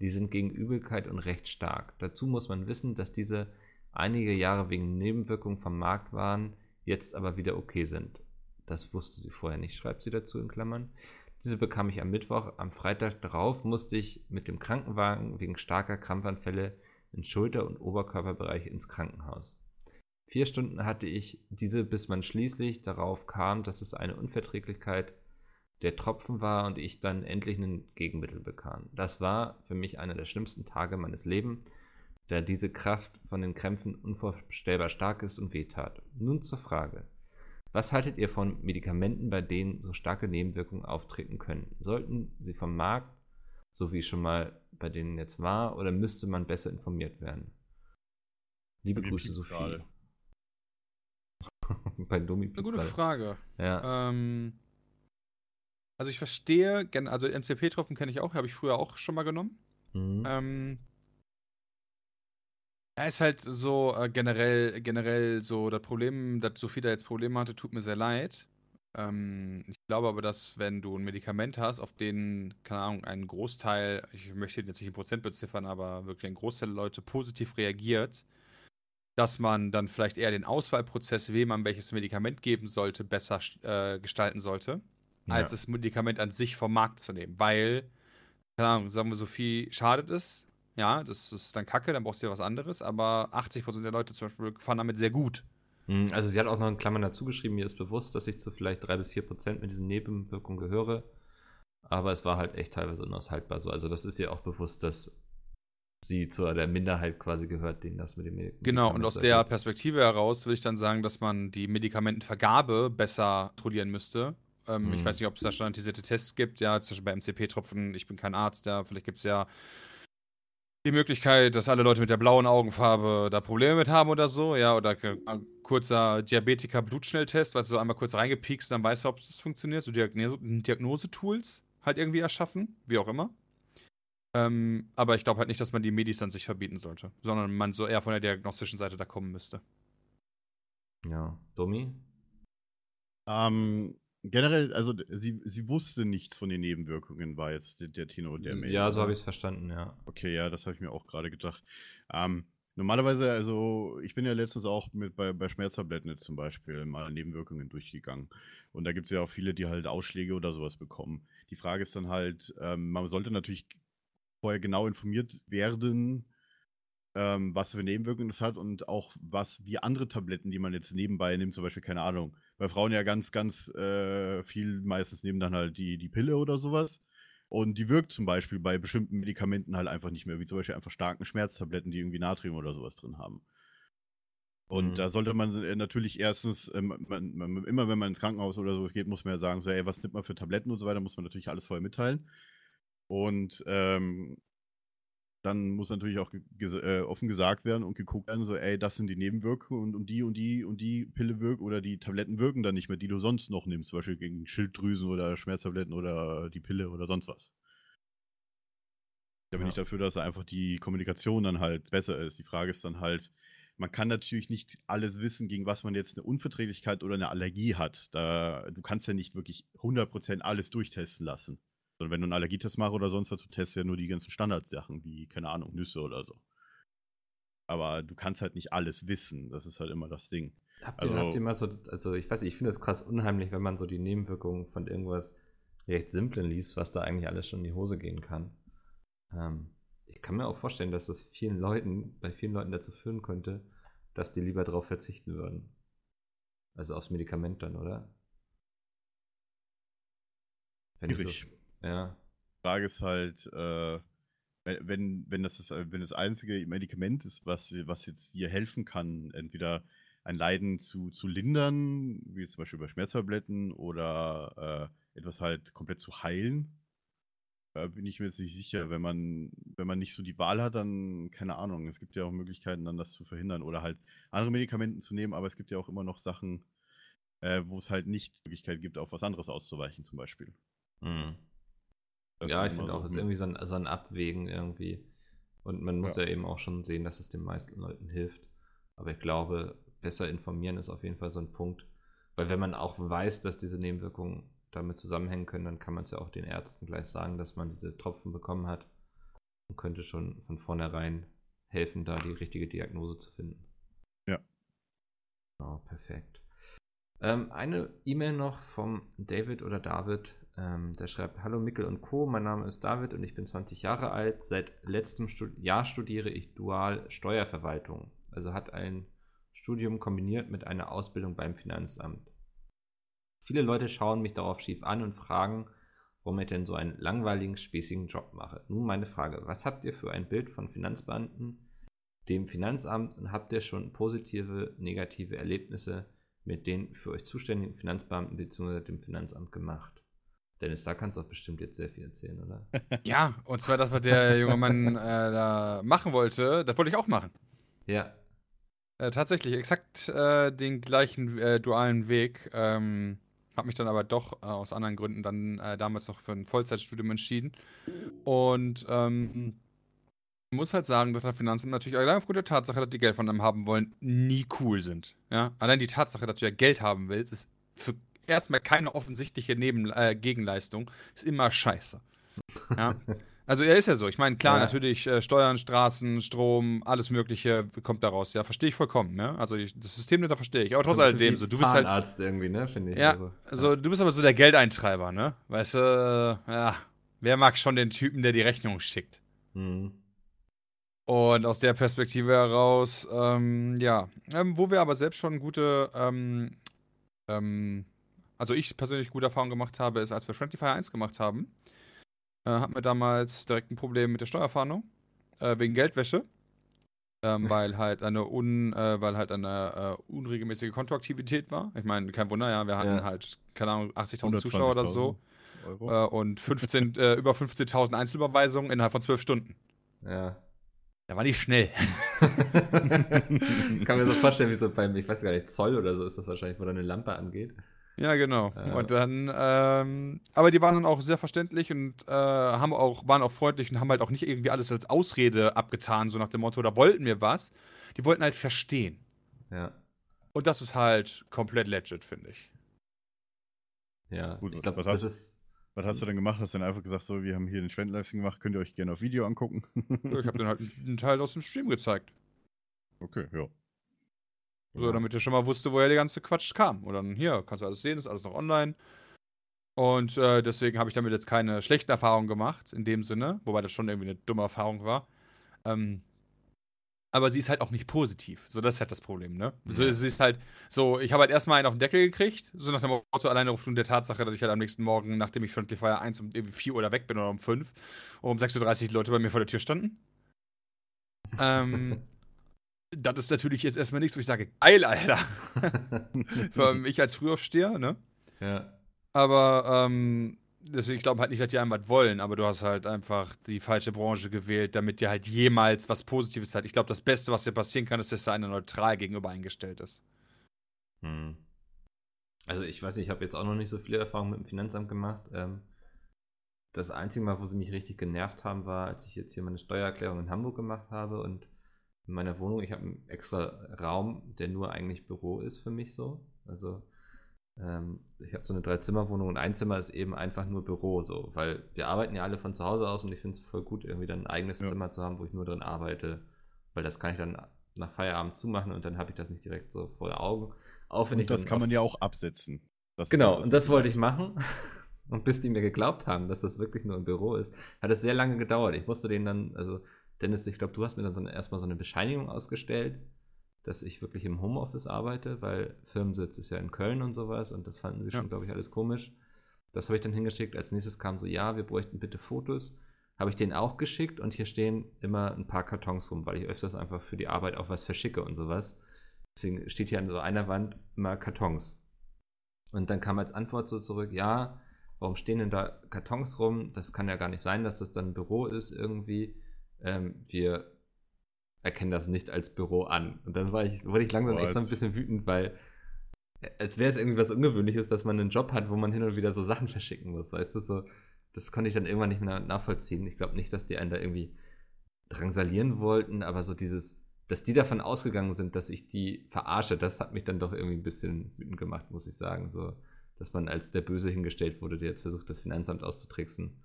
Die sind gegen Übelkeit und recht stark. Dazu muss man wissen, dass diese einige Jahre wegen Nebenwirkungen vom Markt waren, jetzt aber wieder okay sind. Das wusste sie vorher nicht, schreibt sie dazu in Klammern. Diese bekam ich am Mittwoch. Am Freitag darauf musste ich mit dem Krankenwagen wegen starker Krampfanfälle in Schulter- und Oberkörperbereich ins Krankenhaus. Vier Stunden hatte ich diese, bis man schließlich darauf kam, dass es eine Unverträglichkeit der Tropfen war und ich dann endlich ein Gegenmittel bekam. Das war für mich einer der schlimmsten Tage meines Lebens, da diese Kraft von den Krämpfen unvorstellbar stark ist und wehtat. Nun zur Frage. Was haltet ihr von Medikamenten, bei denen so starke Nebenwirkungen auftreten können? Sollten sie vom Markt, so wie schon mal bei denen jetzt war, oder müsste man besser informiert werden? Liebe mir Grüße, Sophie. bei Domi Eine gute Frage. Ja. Ähm, also ich verstehe, also MCP-Tropfen kenne ich auch, habe ich früher auch schon mal genommen. Mhm. Ähm, er ist halt so äh, generell, generell so das Problem, dass Sophie da jetzt Probleme hatte, tut mir sehr leid. Ähm, ich glaube aber, dass wenn du ein Medikament hast, auf den, keine Ahnung, ein Großteil, ich möchte jetzt nicht in Prozent beziffern, aber wirklich ein Großteil der Leute positiv reagiert, dass man dann vielleicht eher den Auswahlprozess, wem man welches Medikament geben sollte, besser äh, gestalten sollte, als Ja. das Medikament an sich vom Markt zu nehmen. Weil, keine Ahnung, sagen wir, Sophie schadet es, ja, das ist dann kacke, dann brauchst du ja was anderes, aber 80% der Leute zum Beispiel fahren damit sehr gut. Mhm, Also sie hat auch noch in Klammern dazu geschrieben, mir ist bewusst, dass ich zu vielleicht drei bis vier Prozent mit diesen Nebenwirkungen gehöre. Aber es war halt echt teilweise unaushaltbar so. Also das ist ihr auch bewusst, dass sie zu der Minderheit quasi gehört, denen das mit dem Medikament Genau, und aus der. Perspektive heraus würde ich dann sagen, dass man die Medikamentenvergabe besser kontrollieren müsste. Ähm, Ich Mhm. weiß nicht, ob es da standardisierte Tests gibt, ja, zum Beispiel bei MCP-Tropfen, ich bin kein Arzt, ja, vielleicht gibt es ja die Möglichkeit, dass alle Leute mit der blauen Augenfarbe da Probleme mit haben oder so, ja, oder ein kurzer Diabetiker-Blutschnelltest, weißt du, so einmal kurz reingepiekst, dann weißt du, ob es funktioniert, so Diagnose- Diagnosetools halt irgendwie erschaffen, wie auch immer. Ähm, aber ich glaube halt nicht, dass man die Medis an sich verbieten sollte, sondern man so eher von der diagnostischen Seite da kommen müsste. Ja, Domi? Ähm, generell, also sie, sie wusste nichts von den Nebenwirkungen, war jetzt der, der Tenor der Mail. ja, so habe ich es verstanden, ja. Okay, ja, das habe ich mir auch gerade gedacht. Ähm, normalerweise, also ich bin ja letztens auch mit bei, bei Schmerztabletten jetzt zum Beispiel mal Nebenwirkungen durchgegangen. Und da gibt es ja auch viele, die halt Ausschläge oder sowas bekommen. Die Frage ist dann halt, ähm, man sollte natürlich vorher genau informiert werden, ähm, was für Nebenwirkungen das hat und auch was, wie andere Tabletten, die man jetzt nebenbei nimmt, zum Beispiel, keine Ahnung, bei Frauen ja ganz, ganz äh, viel meistens nehmen dann halt die, die Pille oder sowas. Und die wirkt zum Beispiel bei bestimmten Medikamenten halt einfach nicht mehr, wie zum Beispiel einfach starken Schmerztabletten, die irgendwie Natrium oder sowas drin haben. Und Mhm. da sollte man äh, natürlich erstens, ähm, man, man, immer wenn man ins Krankenhaus oder sowas geht, muss man ja sagen, so, ey, was nimmt man für Tabletten und so weiter, muss man natürlich alles vorher mitteilen. Und ähm, dann muss natürlich auch ge ges äh, offen gesagt werden und geguckt werden, so, ey, das sind die Nebenwirkungen und, und die und die und die Pille wirkt oder die Tabletten wirken dann nicht mehr, die du sonst noch nimmst, zum Beispiel gegen Schilddrüsen oder Schmerztabletten oder die Pille oder sonst was. Da bin Ja. ich dafür, dass einfach die Kommunikation dann halt besser ist. Die Frage ist dann halt, man kann natürlich nicht alles wissen, gegen was man jetzt eine Unverträglichkeit oder eine Allergie hat. Da, du kannst ja nicht wirklich 100% alles durchtesten lassen. Sondern wenn du einen Allergietest machst oder sonst was, du testest ja nur die ganzen Standardsachen, wie, keine Ahnung, Nüsse oder so. Aber du kannst halt nicht alles wissen. Das ist halt immer das Ding. Habt ihr, Also- habt ihr mal so, also ich weiß nicht, ich finde das krass unheimlich, wenn man so die Nebenwirkungen von irgendwas recht Simplen liest, was da eigentlich alles schon in die Hose gehen kann. Ähm, ich kann mir auch vorstellen, dass das vielen Leuten, bei vielen Leuten dazu führen könnte, dass die lieber darauf verzichten würden. Also aufs Medikament dann, oder? Wenn. So, ja. Die Frage ist halt, äh, wenn, wenn, das das, wenn das einzige Medikament ist, was, was jetzt dir helfen kann, entweder ein Leiden zu, zu lindern, wie zum Beispiel bei Schmerztabletten oder äh, etwas halt komplett zu heilen. Da bin ich mir jetzt nicht sicher. Wenn man, wenn man nicht so die Wahl hat, dann keine Ahnung. Es gibt ja auch Möglichkeiten, dann das zu verhindern oder halt andere Medikamenten zu nehmen, aber es gibt ja auch immer noch Sachen, äh, wo es halt nicht die Möglichkeit gibt, auf was anderes auszuweichen, zum Beispiel. Mhm. Ja, ich finde auch, das ist irgendwie so ein, so ein Abwägen irgendwie. Und man muss ja. ja. eben auch schon sehen, dass es den meisten Leuten hilft. Aber ich glaube, besser informieren ist auf jeden Fall so ein Punkt. Weil wenn man auch weiß, dass diese Nebenwirkungen damit zusammenhängen können, dann kann man es ja auch den Ärzten gleich sagen, dass man diese Tropfen bekommen hat und könnte schon von vornherein helfen, da die richtige Diagnose zu finden. Ja. Oh, perfekt. Ähm, eine E-Mail noch vom David oder David. Ähm, der schreibt: Hallo Mickel und Co. Mein Name ist David und ich bin 20 Jahre alt. Seit letztem Stud Jahr studiere ich Dual Steuerverwaltung. Also hat ein Studium kombiniert mit einer Ausbildung beim Finanzamt. Viele Leute schauen mich darauf schief an und fragen, warum ich denn so einen langweiligen, spießigen Job mache. Nun meine Frage: Was habt ihr für ein Bild von Finanzbeamten, dem Finanzamt und habt ihr schon positive, negative Erlebnisse mit den für euch zuständigen Finanzbeamten bzw. dem Finanzamt gemacht? Dennis, da kannst du auch bestimmt jetzt sehr viel erzählen, oder? Ja, und zwar das, was der junge Mann äh, da machen wollte, das wollte ich auch machen. Ja. Äh, tatsächlich, exakt äh, den gleichen äh, dualen Weg. Ähm, habe mich dann aber doch äh, aus anderen Gründen dann äh, damals noch für ein Vollzeitstudium entschieden. Und ähm, ich muss halt sagen, dass der Finanzamt natürlich allein aufgrund der Tatsache, dass die Geld von einem haben wollen, nie cool sind. Ja? Allein die Tatsache, dass du ja Geld haben willst, ist für erstmal keine offensichtliche Neben äh, Gegenleistung, ist immer scheiße. Ja. Also er ist ja so. Ich meine, klar, ja. natürlich äh, Steuern, Straßen, Strom, alles Mögliche kommt daraus. Ja, verstehe ich vollkommen. Ne? Also ich, das System da verstehe ich. Aber trotz alledem, so du bist halt Arzt irgendwie, ne? Finde ich. Ja, also, also du bist aber so der Geldeintreiber, ne? Weißt du, äh, ja, wer mag schon den Typen, der die Rechnung schickt? Mhm. Und aus der Perspektive heraus, ähm, ja, ähm, wo wir aber selbst schon gute ähm, ähm also ich persönlich gute Erfahrungen gemacht habe, ist, als wir Friendly Fire 1 gemacht haben, äh, hatten wir damals direkt ein Problem mit der Steuerfahndung äh, wegen Geldwäsche. Ähm, weil halt eine un, äh, weil halt eine äh, unregelmäßige Kontoaktivität war. Ich meine, kein Wunder, ja, wir hatten ja. halt, keine Ahnung, 80.000 Zuschauer oder so. Äh, und 15, äh, über 15.000 Einzelüberweisungen innerhalb von 12 Stunden. Ja. Da war die schnell. Kann mir so vorstellen, wie so beim, ich weiß gar nicht, Zoll oder so ist das wahrscheinlich, wo da eine Lampe angeht. Ja, genau. Äh, und dann, ähm, aber die waren dann auch sehr verständlich und äh, haben auch, waren auch freundlich und haben halt auch nicht irgendwie alles als Ausrede abgetan, so nach dem Motto, da wollten wir was. Die wollten halt verstehen. Ja. Und das ist halt komplett legit, finde ich. Ja, Gut, ich glaube, das ist. Was hast du denn gemacht? Hast du dann einfach gesagt, so, wir haben hier den Spenden-Livestream gemacht, könnt ihr euch gerne auf Video angucken? ich habe dann halt einen Teil aus dem Stream gezeigt. Okay, ja. So, damit ihr schon mal wusste, woher der ganze Quatsch kam. Und dann hier, kannst du alles sehen, ist alles noch online. Und äh, deswegen habe ich damit jetzt keine schlechten Erfahrungen gemacht, in dem Sinne, wobei das schon irgendwie eine dumme Erfahrung war. Ähm, aber sie ist halt auch nicht positiv. So, das ist halt das Problem, ne? Ja. So, sie ist halt, so, ich habe halt erstmal einen auf den Deckel gekriegt, so nach dem Motto, alleine aufgrund der Tatsache, dass ich halt am nächsten Morgen, nachdem ich Friendly Fire 1 um 4 Uhr weg bin oder um 5, um 6.30 Uhr Leute bei mir vor der Tür standen. ähm, das ist natürlich jetzt erstmal nichts, wo ich sage, geil, Alter. Ich als Frühaufsteher, ne? Ja. Aber, ähm, deswegen, ich glaube halt nicht, dass die einem was wollen, aber du hast halt einfach die falsche Branche gewählt, damit dir halt jemals was Positives hat. Ich glaube, das Beste, was dir passieren kann, ist, dass da einer neutral gegenüber eingestellt ist. Hm. Also ich weiß nicht, ich habe jetzt auch noch nicht so viele Erfahrungen mit dem Finanzamt gemacht. Ähm, das einzige Mal, wo sie mich richtig genervt haben, war, als ich jetzt hier meine Steuererklärung in Hamburg gemacht habe und in meiner Wohnung. Ich habe einen extra Raum, der nur eigentlich Büro ist für mich so. Also ähm, ich habe so eine Dreizimmerwohnung und ein Zimmer ist eben einfach nur Büro so, weil wir arbeiten ja alle von zu Hause aus und ich finde es voll gut, irgendwie dann ein eigenes ja. Zimmer zu haben, wo ich nur drin arbeite, weil das kann ich dann nach Feierabend zumachen und dann habe ich das nicht direkt so vor Augen. Auch wenn und ich das kann man ja auch absetzen. Das genau, und das wollte ich machen. Und bis die mir geglaubt haben, dass das wirklich nur ein Büro ist, hat es sehr lange gedauert. Ich musste den dann, also Dennis, ich glaube, du hast mir dann so eine, erstmal so eine Bescheinigung ausgestellt, dass ich wirklich im Homeoffice arbeite, weil Firmensitz ist ja in Köln und sowas und das fanden sie ja. schon, glaube ich, alles komisch. Das habe ich dann hingeschickt. Als nächstes kam so, ja, wir bräuchten bitte Fotos. Habe ich den auch geschickt und hier stehen immer ein paar Kartons rum, weil ich öfters einfach für die Arbeit auch was verschicke und sowas. Deswegen steht hier an so einer Wand immer Kartons. Und dann kam als Antwort so zurück, ja, warum stehen denn da Kartons rum? Das kann ja gar nicht sein, dass das dann ein Büro ist irgendwie. Ähm, wir erkennen das nicht als Büro an. Und dann war ich, wurde ich langsam echt so ein bisschen wütend, weil äh, als wäre es irgendwie was Ungewöhnliches, dass man einen Job hat, wo man hin und wieder so Sachen verschicken muss, weißt du, so, das konnte ich dann irgendwann nicht mehr nachvollziehen. Ich glaube nicht, dass die einen da irgendwie drangsalieren wollten, aber so dieses, dass die davon ausgegangen sind, dass ich die verarsche, das hat mich dann doch irgendwie ein bisschen wütend gemacht, muss ich sagen, so, dass man als der Böse hingestellt wurde, der jetzt versucht, das Finanzamt auszutricksen.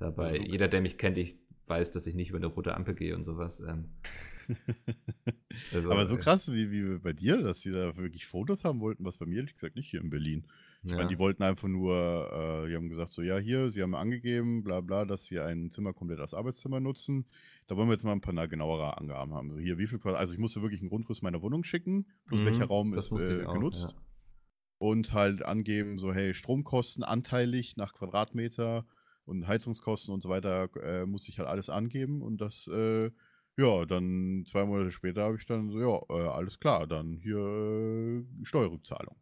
Dabei, Also- jeder, der mich kennt, ich weiß, dass ich nicht über eine rote Ampel gehe und sowas. Ähm, also, Aber so äh, krass wie, wie bei dir, dass die da wirklich Fotos haben wollten, was bei mir ehrlich gesagt nicht hier in Berlin. Ich ja. meine, die wollten einfach nur, äh, die haben gesagt, so, ja, hier, sie haben angegeben, bla bla, dass sie ein Zimmer komplett als Arbeitszimmer nutzen. Da wollen wir jetzt mal ein paar genauere Angaben haben. So, hier, wie viel Quadrat, also ich musste wirklich einen Grundriss meiner Wohnung schicken, plus Mhm, welcher Raum ist äh, auch, genutzt. ja. Und halt angeben, so, hey, Stromkosten anteilig nach Quadratmeter und Heizungskosten und so weiter, äh, musste ich halt alles angeben und das, äh, ja, dann zwei Monate später habe ich dann so, ja, äh, alles klar, dann hier äh, Steuerrückzahlung.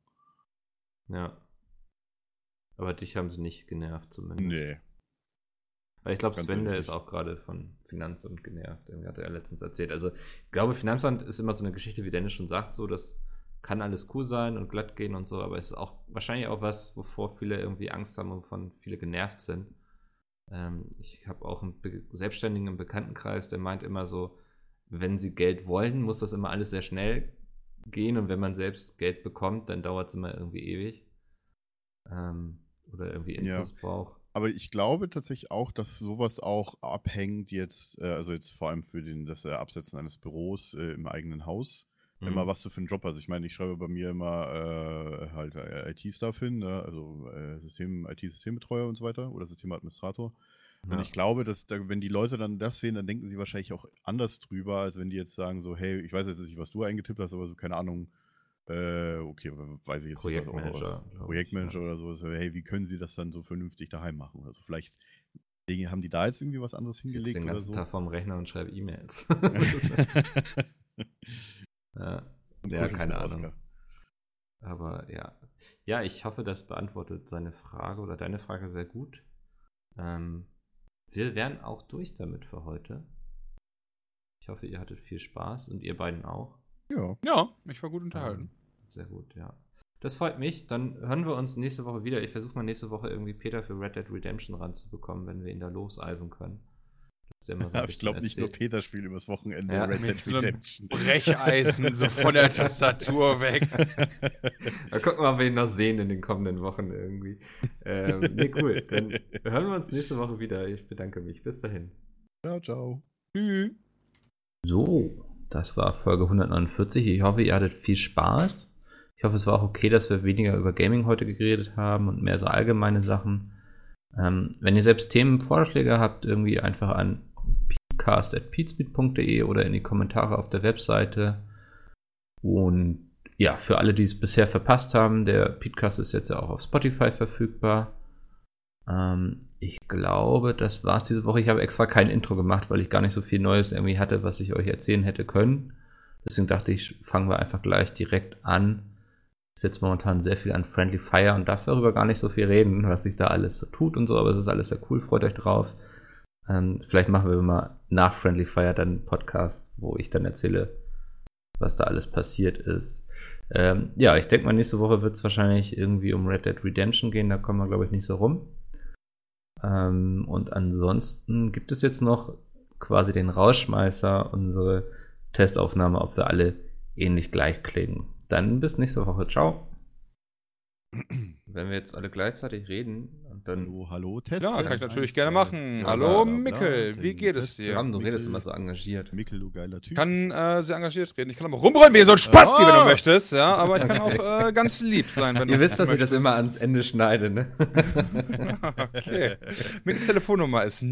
Ja. Aber dich haben sie nicht genervt zumindest. Nee. Weil ich glaube, Sven, der ist auch gerade von Finanzamt genervt. Irgendwie hat er ja letztens erzählt. Also, ich glaube, Finanzamt ist immer so eine Geschichte, wie Dennis schon sagt, so, das kann alles cool sein und glatt gehen und so, aber es ist auch wahrscheinlich auch was, wovor viele irgendwie Angst haben und wovon viele genervt sind. Ähm, ich habe auch einen Be Selbstständigen im Bekanntenkreis, der meint immer so, wenn sie Geld wollen, muss das immer alles sehr schnell gehen und wenn man selbst Geld bekommt, dann dauert es immer irgendwie ewig. Ähm, oder irgendwie Ja. Infos braucht. Aber ich glaube tatsächlich auch, dass sowas auch abhängt jetzt, äh, also jetzt vor allem für den, das äh, Absetzen eines Büros äh, im eigenen Haus, Mhm. immer was du für einen Job hast. Ich meine, ich schreibe bei mir immer äh, halt äh, IT-Stuff hin, ne? also äh, System, IT-Systembetreuer und so weiter oder Systemadministrator. Und Ja. ich glaube, dass da, wenn die Leute dann das sehen, dann denken sie wahrscheinlich auch anders drüber, als wenn die jetzt sagen so, hey, ich weiß jetzt nicht, was du eingetippt hast, aber so, keine Ahnung, äh, okay, weiß ich jetzt nicht, was- Projektmanager, ich, Projektmanager ja. oder so, so, hey, wie können sie das dann so vernünftig daheim machen? Also vielleicht haben die da jetzt irgendwie was anderes Ich sitze hingelegt den oder ganzen so? Tag vorm Rechner und schreibe E-Mails. ja. Und ja, keine Ahnung. Oskar. Aber ja. Ja, ich hoffe, das beantwortet seine Frage oder deine Frage sehr gut. Ähm, wir wären auch durch damit für heute. Ich hoffe, ihr hattet viel Spaß und ihr beiden auch. Ja. Ja, ich war gut unterhalten. Ähm, sehr gut, ja. Das freut mich. Dann hören wir uns nächste Woche wieder. Ich versuche mal nächste Woche irgendwie Peter für Red Dead Redemption ranzubekommen, wenn wir ihn da loseisen können. So ich glaube nicht nur. Peter spielt übers Wochenende Ja, Red mit Dead so einem Redemption. Brecheisen so von der Tastatur weg. Mal gucken, ob wir ihn noch sehen in den kommenden Wochen irgendwie. Ähm, nee, cool. Dann hören wir uns nächste Woche wieder. Ich bedanke mich. Bis dahin. ciao, ciao. Tschüss. So, das war Folge 149. Ich hoffe, ihr hattet viel Spaß. Ich hoffe, es war auch okay, dass wir weniger über Gaming heute geredet haben und mehr so allgemeine Sachen. Ähm, wenn ihr selbst Themenvorschläge habt, irgendwie einfach an podcast.peatspeed.de oder in die Kommentare auf der Webseite. Und ja, für alle, die es bisher verpasst haben, der Podcast ist jetzt ja auch auf Spotify verfügbar. Ähm, ich glaube, das war's diese Woche. Ich habe extra kein Intro gemacht, weil ich gar nicht so viel Neues irgendwie hatte, was ich euch erzählen hätte können. Deswegen dachte ich, fangen wir einfach gleich direkt an. Ist jetzt momentan sehr viel an Friendly Fire und darf darüber gar nicht so viel reden, was sich da alles so tut und so, aber es ist alles sehr cool. Freut euch drauf. Ähm, vielleicht machen wir mal nach Friendly Fire dann einen Podcast, wo ich dann erzähle, was da alles passiert ist. Ähm, ja, ich denke mal, nächste Woche wird es wahrscheinlich irgendwie um Red Dead Redemption gehen. Da kommen wir, glaube ich, nicht so rum. Ähm, und ansonsten gibt es jetzt noch quasi den Rausschmeißer, unsere Testaufnahme, ob wir alle ähnlich gleich klingen. Dann bis nächste Woche. Ciao. Wenn wir jetzt alle gleichzeitig reden und dann. Hallo, hallo, Test. Ja, kann ich natürlich gerne machen. Ja, Hallo, Mickel, wie geht es dir? Du redest immer so engagiert. Mikkel, du geiler Typ. Ich kann äh, sehr engagiert reden. Ich kann aber rumbrüllen wie so ein Spaß, wenn Ah. du möchtest, ja. Aber ich kann auch äh, ganz lieb sein, wenn du Ihr wisst, dass ich das immer ans Ende schneide, ne? okay. Mickels Telefonnummer ist